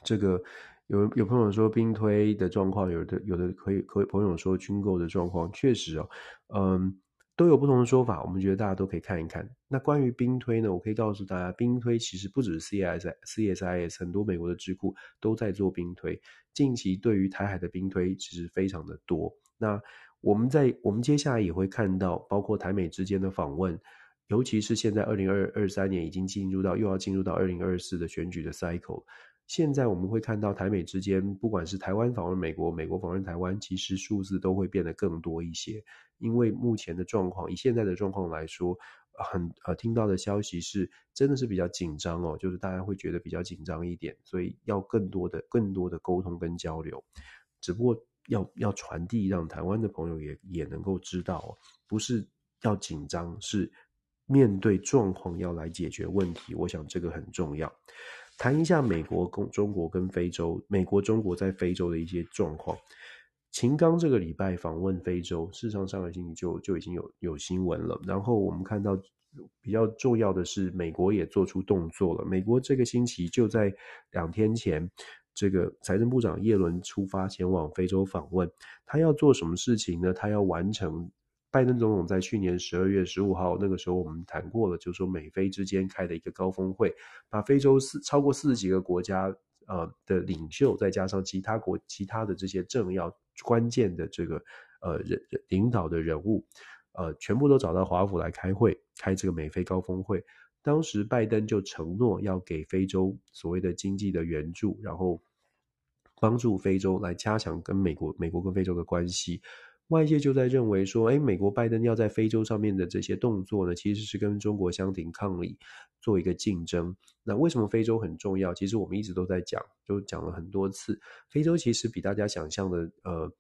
这个。有有朋友说兵推的状况，有的有的可以可以朋友说军购的状况，确实哦，嗯，都有不同的说法。我们觉得大家都可以看一看。那关于兵推呢，我可以告诉大家，兵推其实不只是 CIS CSIS，很多美国的智库都在做兵推。近期对于台海的兵推其实非常的多。那我们在我们接下来也会看到，包括台美之间的访问，尤其是现在二零二二三年已经进入到又要进入到二零二四的选举的 cycle。现在我们会看到台美之间，不管是台湾访问美国，美国访问台湾，其实数字都会变得更多一些。因为目前的状况，以现在的状况来说，很呃听到的消息是，真的是比较紧张哦，就是大家会觉得比较紧张一点，所以要更多的、更多的沟通跟交流。只不过要要传递，让台湾的朋友也也能够知道，不是要紧张，是面对状况要来解决问题。我想这个很重要。谈一下美国跟中国跟非洲，美国中国在非洲的一些状况。秦刚这个礼拜访问非洲，事实上上个星期就就已经有有新闻了。然后我们看到比较重要的是，美国也做出动作了。美国这个星期就在两天前，这个财政部长叶伦出发前往非洲访问。他要做什么事情呢？他要完成。拜登总统在去年十二月十五号，那个时候我们谈过了，就是说美非之间开的一个高峰会，把非洲四超过四十几个国家呃的领袖，再加上其他国其他的这些政要关键的这个呃人领导的人物，呃全部都找到华府来开会，开这个美非高峰会。当时拜登就承诺要给非洲所谓的经济的援助，然后帮助非洲来加强跟美国美国跟非洲的关系。外界就在认为说，诶，美国拜登要在非洲上面的这些动作呢，其实是跟中国相挺抗礼，做一个竞争。那为什么非洲很重要？其实我们一直都在讲，就讲了很多次，非洲其实比大家想象的，呃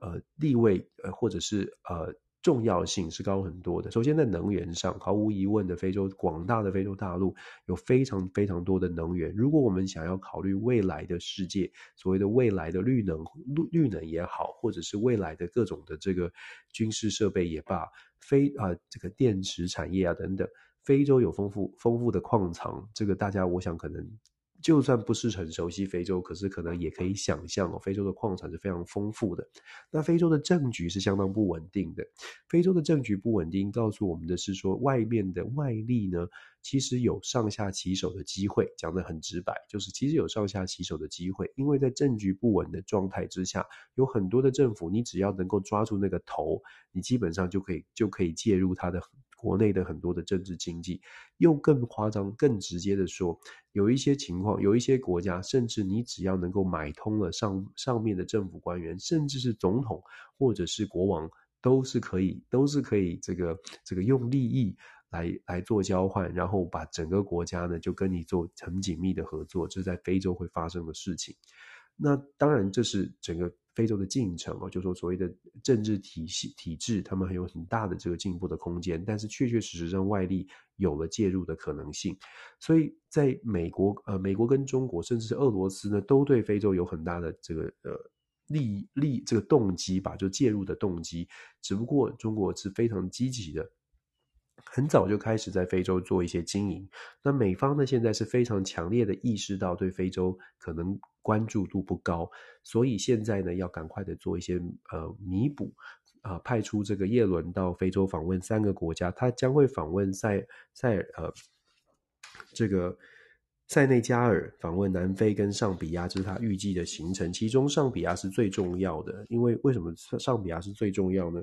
呃，地位呃或者是呃重要性是高很多的。首先，在能源上，毫无疑问的，非洲广大的非洲大陆有非常非常多的能源。如果我们想要考虑未来的世界，所谓的未来的绿能、绿绿能也好，或者是未来的各种的这个军事设备也罢，非啊、这个电池产业啊等等，非洲有丰富丰富的矿藏。这个大家我想可能。就算不是很熟悉非洲，可是可能也可以想象哦，非洲的矿产是非常丰富的。那非洲的政局是相当不稳定的。非洲的政局不稳定，告诉我们的是说，外面的外力呢，其实有上下其手的机会。讲得很直白，就是其实有上下其手的机会，因为在政局不稳的状态之下，有很多的政府，你只要能够抓住那个头，你基本上就可以就可以介入它的。国内的很多的政治经济，又更夸张、更直接的说，有一些情况，有一些国家，甚至你只要能够买通了上上面的政府官员，甚至是总统或者是国王，都是可以，都是可以这个这个用利益来来做交换，然后把整个国家呢就跟你做很紧密的合作，这是在非洲会发生的事情。那当然，这是整个。非洲的进程哦，就说所谓的政治体系体制，他们还有很大的这个进步的空间，但是确确实实让外力有了介入的可能性。所以，在美国呃，美国跟中国，甚至是俄罗斯呢，都对非洲有很大的这个呃利利这个动机吧，就介入的动机。只不过中国是非常积极的。很早就开始在非洲做一些经营，那美方呢，现在是非常强烈的意识到对非洲可能关注度不高，所以现在呢要赶快的做一些呃弥补啊、派出这个叶伦到非洲访问三个国家，他将会访问塞塞尔呃这个塞内加尔，访问南非跟上比亚，这是他预计的行程，其中上比亚是最重要的，因为为什么上比亚是最重要呢？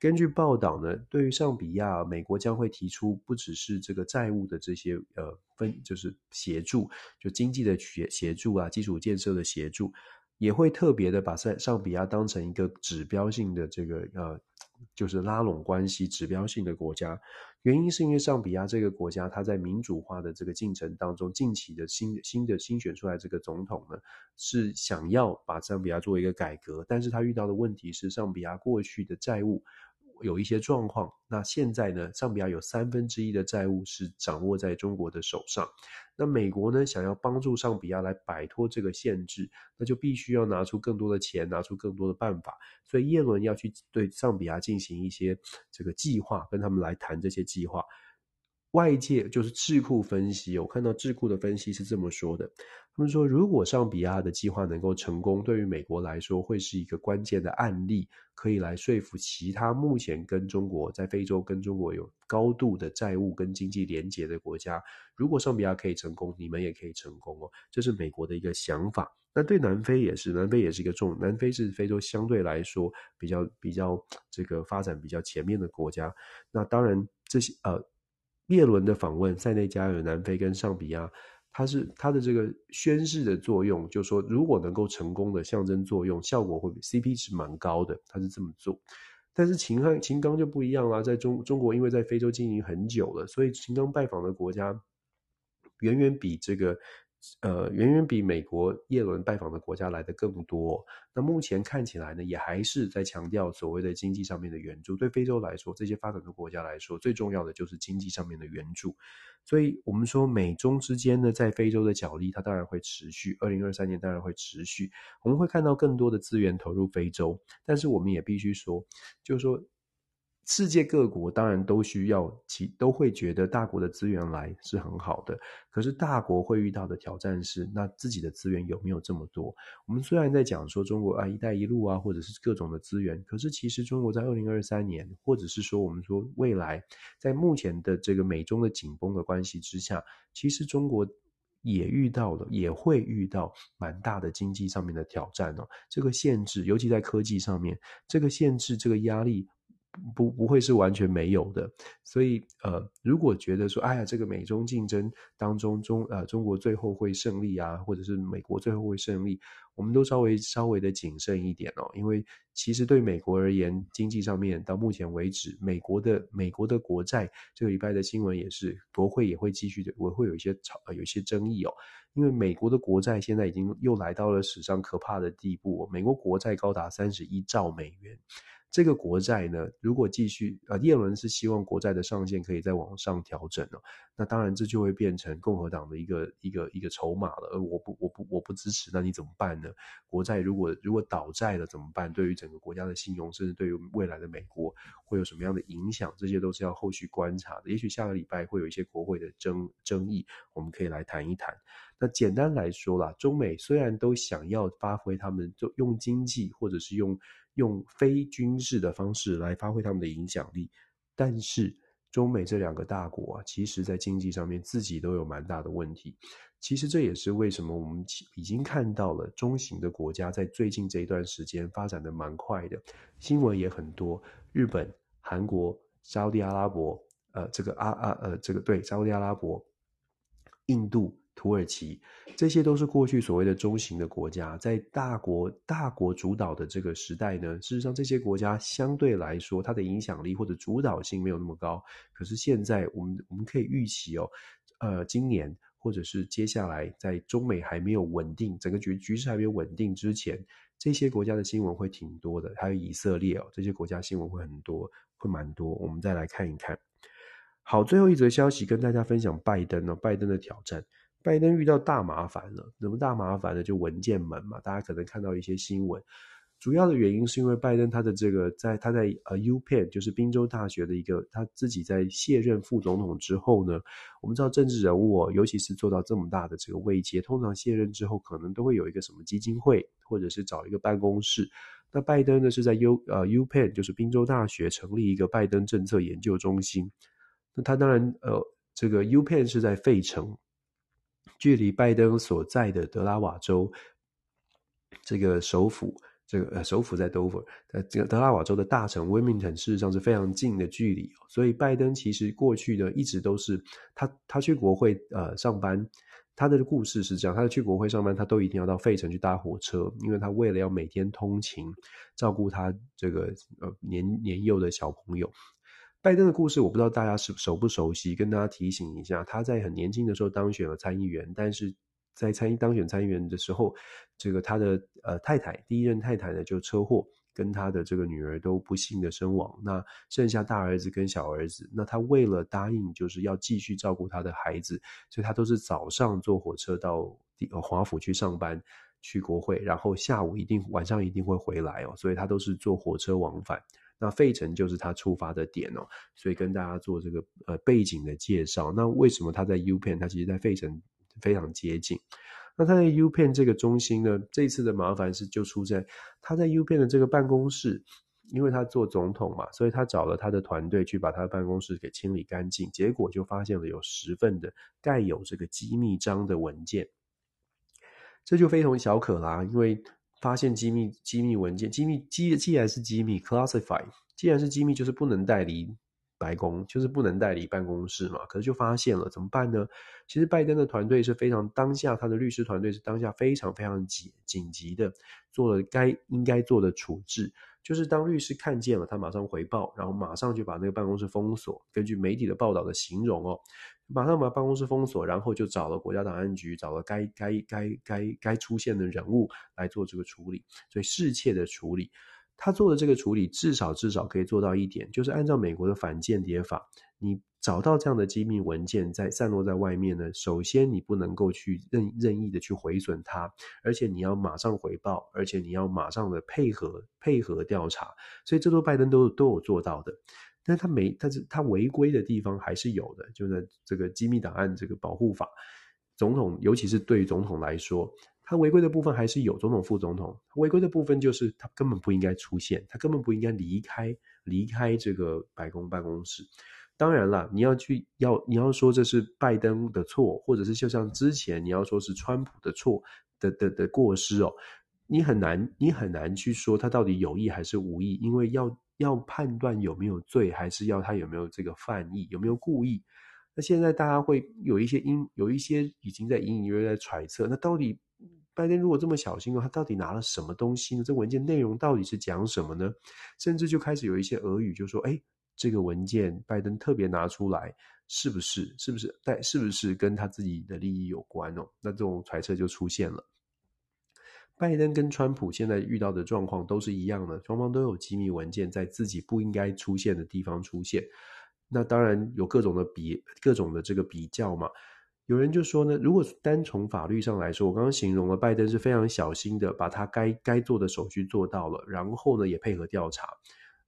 根据报道呢，对于上比亚，美国将会提出不只是这个债务的这些呃分，就是协助，就经济的协协助啊，基础建设的协助，也会特别的把上上比亚当成一个指标性的这个呃，就是拉拢关系指标性的国家。原因是因为上比亚这个国家，它在民主化的这个进程当中，近期的新新的新选出来这个总统呢，是想要把上比亚做一个改革，但是他遇到的问题是上比亚过去的债务。有一些状况，那现在呢，上比亚有三分之一的债务是掌握在中国的手上。那美国呢，想要帮助上比亚来摆脱这个限制，那就必须要拿出更多的钱，拿出更多的办法。所以耶伦要去对上比亚进行一些这个计划，跟他们来谈这些计划。外界就是智库分析，我看到智库的分析是这么说的。他们说，如果上比亚的计划能够成功，对于美国来说会是一个关键的案例，可以来说服其他目前跟中国在非洲跟中国有高度的债务跟经济连结的国家。如果上比亚可以成功，你们也可以成功哦。这是美国的一个想法。那对南非也是，南非也是一个重，南非是非洲相对来说比较比较这个发展比较前面的国家。那当然这些呃。叶伦的访问，塞内加尔、南非跟上比亚，它是它的这个宣誓的作用，就是说如果能够成功的象征作用，效果会比 CP 值蛮高的，他是这么做。但是秦汉秦刚就不一样啦，在中中国因为在非洲经营很久了，所以秦刚拜访的国家远远比这个。呃，远远比美国耶伦拜访的国家来的更多。那目前看起来呢，也还是在强调所谓的经济上面的援助。对非洲来说，这些发展的国家来说，最重要的就是经济上面的援助。所以，我们说美中之间呢，在非洲的角力，它当然会持续。二零二三年当然会持续，我们会看到更多的资源投入非洲。但是，我们也必须说，就是说。世界各国当然都需要其都会觉得大国的资源来是很好的，可是大国会遇到的挑战是，那自己的资源有没有这么多？我们虽然在讲说中国啊“一带一路”啊，或者是各种的资源，可是其实中国在二零二三年，或者是说我们说未来，在目前的这个美中的紧绷的关系之下，其实中国也遇到了，也会遇到蛮大的经济上面的挑战哦。这个限制，尤其在科技上面，这个限制，这个压力。不不会是完全没有的，所以呃，如果觉得说，哎呀，这个美中竞争当中中呃中国最后会胜利啊，或者是美国最后会胜利，我们都稍微稍微的谨慎一点哦，因为其实对美国而言，经济上面到目前为止，美国的美国的国债这个礼拜的新闻也是，国会也会继续的，我会有一些吵，有一些争议哦，因为美国的国债现在已经又来到了史上可怕的地步，美国国债高达三十一兆美元。这个国债呢，如果继续，呃，叶伦是希望国债的上限可以再往上调整哦，那当然这就会变成共和党的一个一个一个筹码了。而我不我不我不支持，那你怎么办呢？国债如果如果倒债了怎么办？对于整个国家的信用，甚至对于未来的美国会有什么样的影响？这些都是要后续观察的。也许下个礼拜会有一些国会的争争议，我们可以来谈一谈。那简单来说啦，中美虽然都想要发挥他们用经济或者是用。用非军事的方式来发挥他们的影响力，但是中美这两个大国啊，其实在经济上面自己都有蛮大的问题。其实这也是为什么我们已经看到了中型的国家在最近这一段时间发展的蛮快的，新闻也很多。日本、韩国、沙乌地阿拉伯，呃，这个阿阿呃，这个对，沙乌地阿拉伯、印度。土耳其，这些都是过去所谓的中型的国家，在大国大国主导的这个时代呢，事实上这些国家相对来说，它的影响力或者主导性没有那么高。可是现在，我们我们可以预期哦，呃，今年或者是接下来，在中美还没有稳定，整个局局势还没有稳定之前，这些国家的新闻会挺多的。还有以色列哦，这些国家新闻会很多，会蛮多。我们再来看一看。好，最后一则消息跟大家分享拜登哦，拜登的挑战。拜登遇到大麻烦了，什么大麻烦呢？就文件门嘛，大家可能看到一些新闻。主要的原因是因为拜登他的这个在他在呃 UPenn 就是宾州大学的一个他自己在卸任副总统之后呢，我们知道政治人物哦，尤其是做到这么大的这个位阶，通常卸任之后可能都会有一个什么基金会，或者是找一个办公室。那拜登呢是在 U 呃 UPenn 就是宾州大学成立一个拜登政策研究中心。那他当然呃这个 UPenn 是在费城。距离拜登所在的德拉瓦州这个首府，这个呃首府在 Dover，呃这个德拉瓦州的大城 Wilmington 事实上是非常近的距离，所以拜登其实过去呢一直都是他他去国会呃上班，他的故事是这样，他去国会上班，他都一定要到费城去搭火车，因为他为了要每天通勤，照顾他这个呃年年幼的小朋友。拜登的故事我不知道大家是熟不熟悉，跟大家提醒一下，他在很年轻的时候当选了参议员，但是在参当选参议员的时候，这个他的呃太太第一任太太呢就车祸，跟他的这个女儿都不幸的身亡，那剩下大儿子跟小儿子，那他为了答应就是要继续照顾他的孩子，所以他都是早上坐火车到华府去上班去国会，然后下午一定晚上一定会回来哦，所以他都是坐火车往返。那费城就是他出发的点哦，所以跟大家做这个呃背景的介绍。那为什么他在 UPenn？他其实在费城非常接近。那他在 U Pen 这个中心呢，这次的麻烦是就出在他在 UPenn 的这个办公室，因为他做总统嘛，所以他找了他的团队去把他的办公室给清理干净，结果就发现了有十份的盖有这个机密章的文件，这就非同小可啦，因为。发现机密机密文件，机密既既然是机密，classify，既然是机密，就是不能带离白宫，就是不能带离办公室嘛。可是就发现了，怎么办呢？其实拜登的团队是非常当下，他的律师团队是当下非常非常紧紧急的，做了该应该做的处置。就是当律师看见了，他马上回报，然后马上就把那个办公室封锁。根据媒体的报道的形容哦。马上把办公室封锁，然后就找了国家档案局，找了该该该该该出现的人物来做这个处理，所以适切的处理。他做的这个处理，至少至少可以做到一点，就是按照美国的反间谍法，你找到这样的机密文件在散落在外面呢，首先你不能够去任任意的去毁损它，而且你要马上回报，而且你要马上的配合配合调查，所以这都拜登都都有做到的。但他没，但是他违规的地方还是有的，就是这个机密档案这个保护法，总统尤其是对于总统来说，他违规的部分还是有。总统、副总统违规的部分就是他根本不应该出现，他根本不应该离开离开这个白宫办公室。当然了，你要去要你要说这是拜登的错，或者是就像之前你要说是川普的错的的的过失哦，你很难你很难去说他到底有意还是无意，因为要。要判断有没有罪，还是要他有没有这个犯意，有没有故意？那现在大家会有一些因，有一些已经在隐隐约约在揣测，那到底拜登如果这么小心的话，他到底拿了什么东西呢？这文件内容到底是讲什么呢？甚至就开始有一些俄语，就说：“哎，这个文件拜登特别拿出来，是不是？是不是？但是不是跟他自己的利益有关哦？”那这种揣测就出现了。拜登跟川普现在遇到的状况都是一样的，双方都有机密文件在自己不应该出现的地方出现。那当然有各种的比，各种的这个比较嘛。有人就说呢，如果单从法律上来说，我刚刚形容了拜登是非常小心的，把他该该做的手续做到了，然后呢也配合调查。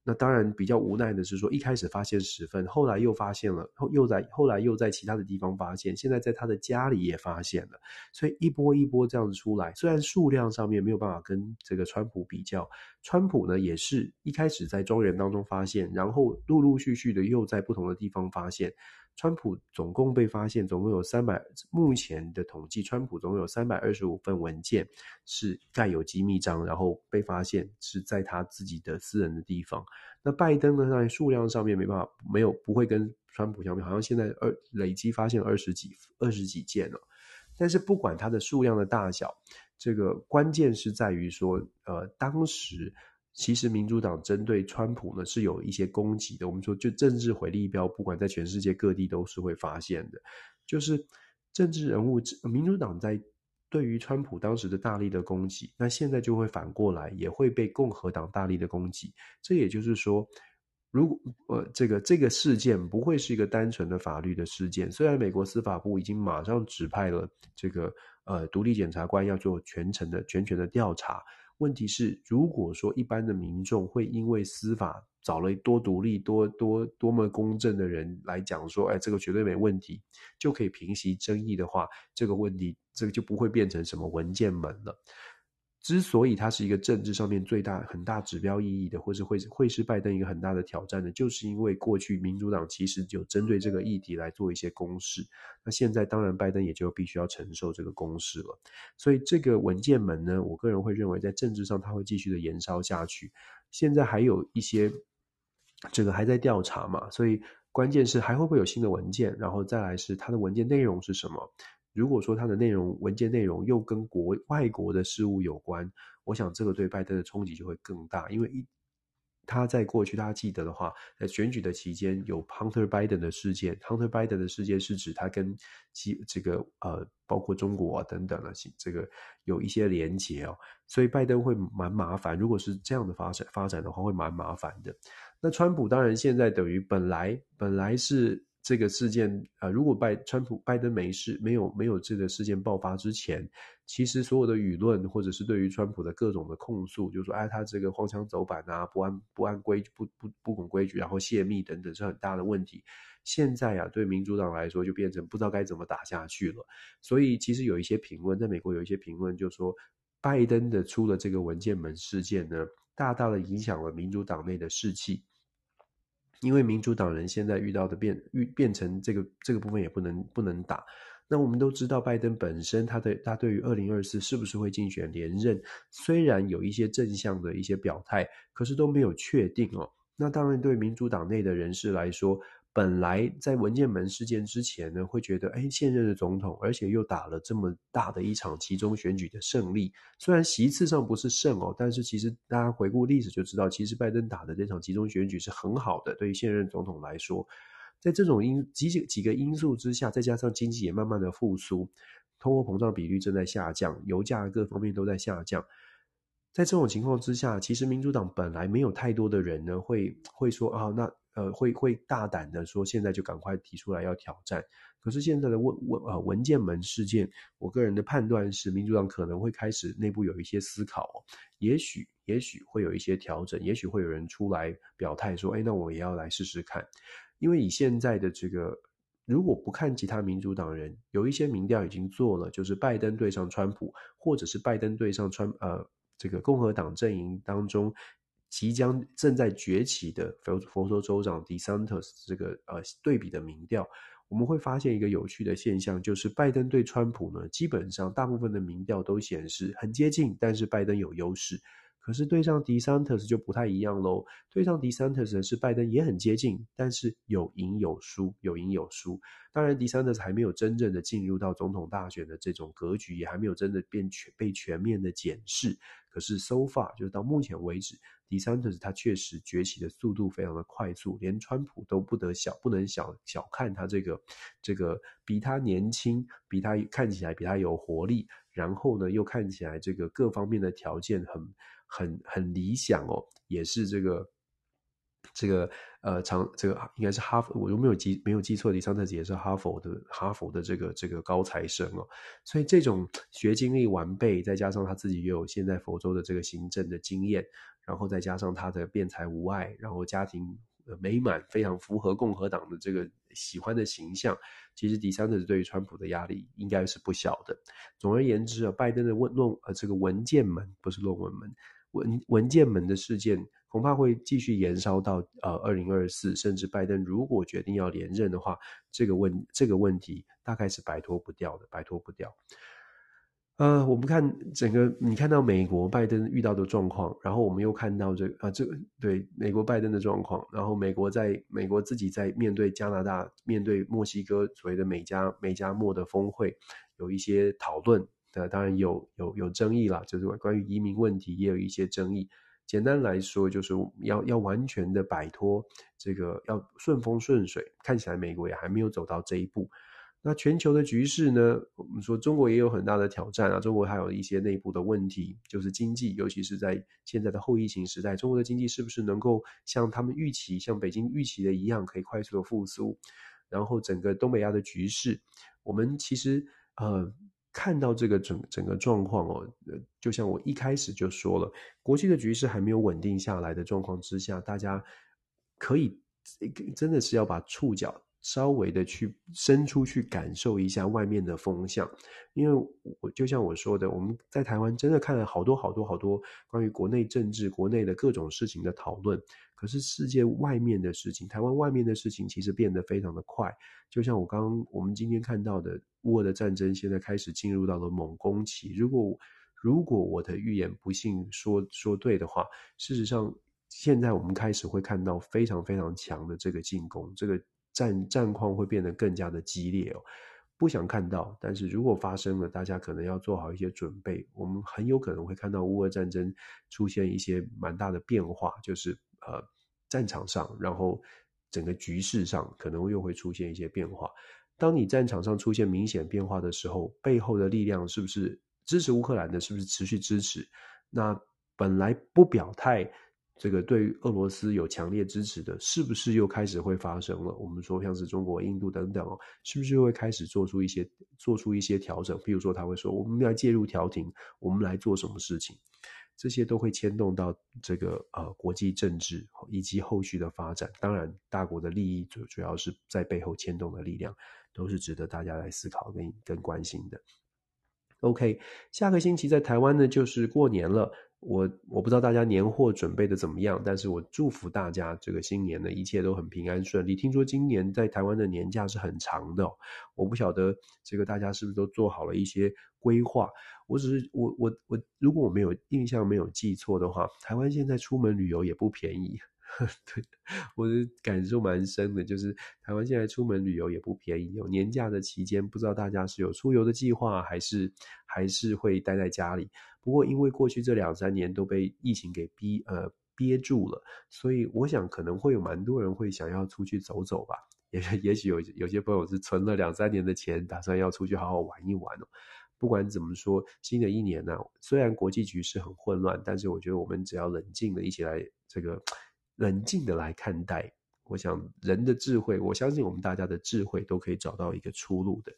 那当然比较无奈的是说，一开始发现十份，后来又发现了，后又在后来又在其他的地方发现，现在在他的家里也发现了，所以一波一波这样子出来，虽然数量上面没有办法跟这个川普比较，川普呢也是一开始在庄园当中发现，然后陆陆续续的又在不同的地方发现。川普总共被发现，总共有三百，目前的统计，川普总共有三百二十五份文件是盖有机密章，然后被发现是在他自己的私人的地方。那拜登呢，在数量上面没办法，没有不会跟川普相比，好像现在二累积发现二十几二十几件了。但是不管它的数量的大小，这个关键是在于说，呃，当时。其实民主党针对川普呢是有一些攻击的。我们说，就政治回力镖，不管在全世界各地都是会发现的。就是政治人物，民主党在对于川普当时的大力的攻击，那现在就会反过来，也会被共和党大力的攻击。这也就是说，如果呃这个这个事件不会是一个单纯的法律的事件。虽然美国司法部已经马上指派了这个呃独立检察官要做全程的全权的调查。问题是，如果说一般的民众会因为司法找了多独立、多多多么公正的人来讲说，哎，这个绝对没问题，就可以平息争议的话，这个问题这个就不会变成什么文件门了。之所以它是一个政治上面最大很大指标意义的，或是会会是拜登一个很大的挑战的，就是因为过去民主党其实有针对这个议题来做一些攻势，那现在当然拜登也就必须要承受这个攻势了。所以这个文件门呢，我个人会认为在政治上它会继续的延烧下去。现在还有一些这个还在调查嘛，所以关键是还会不会有新的文件，然后再来是它的文件内容是什么。如果说它的内容文件内容又跟国外国的事务有关，我想这个对拜登的冲击就会更大，因为一他在过去大家记得的话，在选举的期间有 Hunter Biden 的事件，Hunter Biden 的事件是指他跟其这个呃包括中国啊等等的这个有一些连结哦，所以拜登会蛮麻烦。如果是这样的发展发展的话，会蛮麻烦的。那川普当然现在等于本来本来是。这个事件，呃，如果拜川普拜登没事，没有没有这个事件爆发之前，其实所有的舆论或者是对于川普的各种的控诉，就说，哎，他这个荒腔走板啊，不按不按规矩，不不不懂规矩，然后泄密等等，是很大的问题。现在啊，对民主党来说，就变成不知道该怎么打下去了。所以，其实有一些评论，在美国有一些评论就说，拜登的出了这个文件门事件呢，大大的影响了民主党内的士气。因为民主党人现在遇到的变遇变成这个这个部分也不能不能打，那我们都知道拜登本身他的他对于二零二四是不是会竞选连任，虽然有一些正向的一些表态，可是都没有确定哦。那当然对民主党内的人士来说。本来在文件门事件之前呢，会觉得，哎，现任的总统，而且又打了这么大的一场集中选举的胜利，虽然席次上不是胜哦，但是其实大家回顾历史就知道，其实拜登打的这场集中选举是很好的，对于现任总统来说，在这种因几几几个因素之下，再加上经济也慢慢的复苏，通货膨胀比率正在下降，油价各方面都在下降，在这种情况之下，其实民主党本来没有太多的人呢，会会说啊，那。呃，会会大胆的说，现在就赶快提出来要挑战。可是现在的文文呃文件门事件，我个人的判断是，民主党可能会开始内部有一些思考，也许也许会有一些调整，也许会有人出来表态说，哎，那我也要来试试看。因为以现在的这个，如果不看其他民主党人，有一些民调已经做了，就是拜登对上川普，或者是拜登对上川呃这个共和党阵营当中。即将正在崛起的佛佛州州长 DeSantis 这个呃对比的民调，我们会发现一个有趣的现象，就是拜登对川普呢，基本上大部分的民调都显示很接近，但是拜登有优势。可是对上 DeSantis 就不太一样喽，对上 DeSantis 是拜登也很接近，但是有赢有输，有赢有输。当然，DeSantis 还没有真正的进入到总统大选的这种格局，也还没有真的变全被全面的检视。可是 so far 就是到目前为止。DeSantis 他确实崛起的速度非常的快速，连川普都不得小不能小小看他这个这个比他年轻，比他看起来比他有活力，然后呢又看起来这个各方面的条件很很很理想哦，也是这个。这个呃，长这个应该是哈佛，我又没有记没有记错，李桑特也是哈佛的哈佛的这个这个高材生哦，所以这种学经历完备，再加上他自己也有现在佛州的这个行政的经验，然后再加上他的辩才无碍，然后家庭美满，非常符合共和党的这个喜欢的形象。其实第三者对于川普的压力应该是不小的。总而言之啊，拜登的问论呃这个文件门不是论文门。文文件门的事件恐怕会继续延烧到呃二零二四，甚至拜登如果决定要连任的话，这个问这个问题大概是摆脱不掉的，摆脱不掉。呃，我们看整个，你看到美国拜登遇到的状况，然后我们又看到这啊、这个对美国拜登的状况，然后美国在美国自己在面对加拿大、面对墨西哥所谓的美加美加墨的峰会，有一些讨论。呃，当然有有有争议啦，就是关于移民问题也有一些争议。简单来说，就是要要完全的摆脱这个，要顺风顺水。看起来美国也还没有走到这一步。那全球的局势呢？我们说中国也有很大的挑战啊，中国还有一些内部的问题，就是经济，尤其是在现在的后疫情时代，中国的经济是不是能够像他们预期，像北京预期的一样，可以快速的复苏？然后整个东北亚的局势，我们其实呃。看到这个整整个状况哦，就像我一开始就说了，国际的局势还没有稳定下来的状况之下，大家可以真的是要把触角稍微的去伸出去感受一下外面的风向，因为我就像我说的，我们在台湾真的看了好多好多好多关于国内政治、国内的各种事情的讨论。可是世界外面的事情，台湾外面的事情，其实变得非常的快。就像我刚刚我们今天看到的，乌俄的战争现在开始进入到了猛攻期。如果如果我的预言不幸说说对的话，事实上现在我们开始会看到非常非常强的这个进攻，这个战战况会变得更加的激烈哦。不想看到，但是如果发生了，大家可能要做好一些准备。我们很有可能会看到乌俄战争出现一些蛮大的变化，就是。呃，战场上，然后整个局势上可能又会出现一些变化。当你战场上出现明显变化的时候，背后的力量是不是支持乌克兰的？是不是持续支持？那本来不表态，这个对于俄罗斯有强烈支持的，是不是又开始会发生了？我们说像是中国、印度等等哦，是不是又会开始做出一些做出一些调整？比如说他会说，我们要介入调停，我们来做什么事情？这些都会牵动到这个呃国际政治以及后续的发展。当然，大国的利益主主要是在背后牵动的力量，都是值得大家来思考跟跟关心的。OK，下个星期在台湾呢，就是过年了。我我不知道大家年货准备的怎么样，但是我祝福大家这个新年呢，一切都很平安顺利。听说今年在台湾的年假是很长的，我不晓得这个大家是不是都做好了一些规划。我只是我我我，如果我没有印象没有记错的话，台湾现在出门旅游也不便宜。对，我的感受蛮深的，就是台湾现在出门旅游也不便宜。有年假的期间，不知道大家是有出游的计划，还是还是会待在家里。不过，因为过去这两三年都被疫情给逼呃憋住了，所以我想可能会有蛮多人会想要出去走走吧。也也许有有些朋友是存了两三年的钱，打算要出去好好玩一玩哦。不管怎么说，新的一年呢，虽然国际局势很混乱，但是我觉得我们只要冷静的一起来这个冷静的来看待，我想人的智慧，我相信我们大家的智慧都可以找到一个出路的。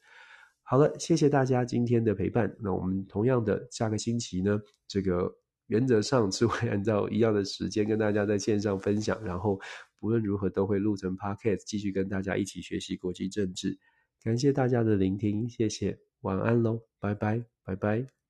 好了，谢谢大家今天的陪伴。那我们同样的下个星期呢，这个原则上是会按照一样的时间跟大家在线上分享，然后不论如何都会录成 Podcast，继续跟大家一起学习国际政治。感谢大家的聆听，谢谢，晚安喽，拜拜，拜拜。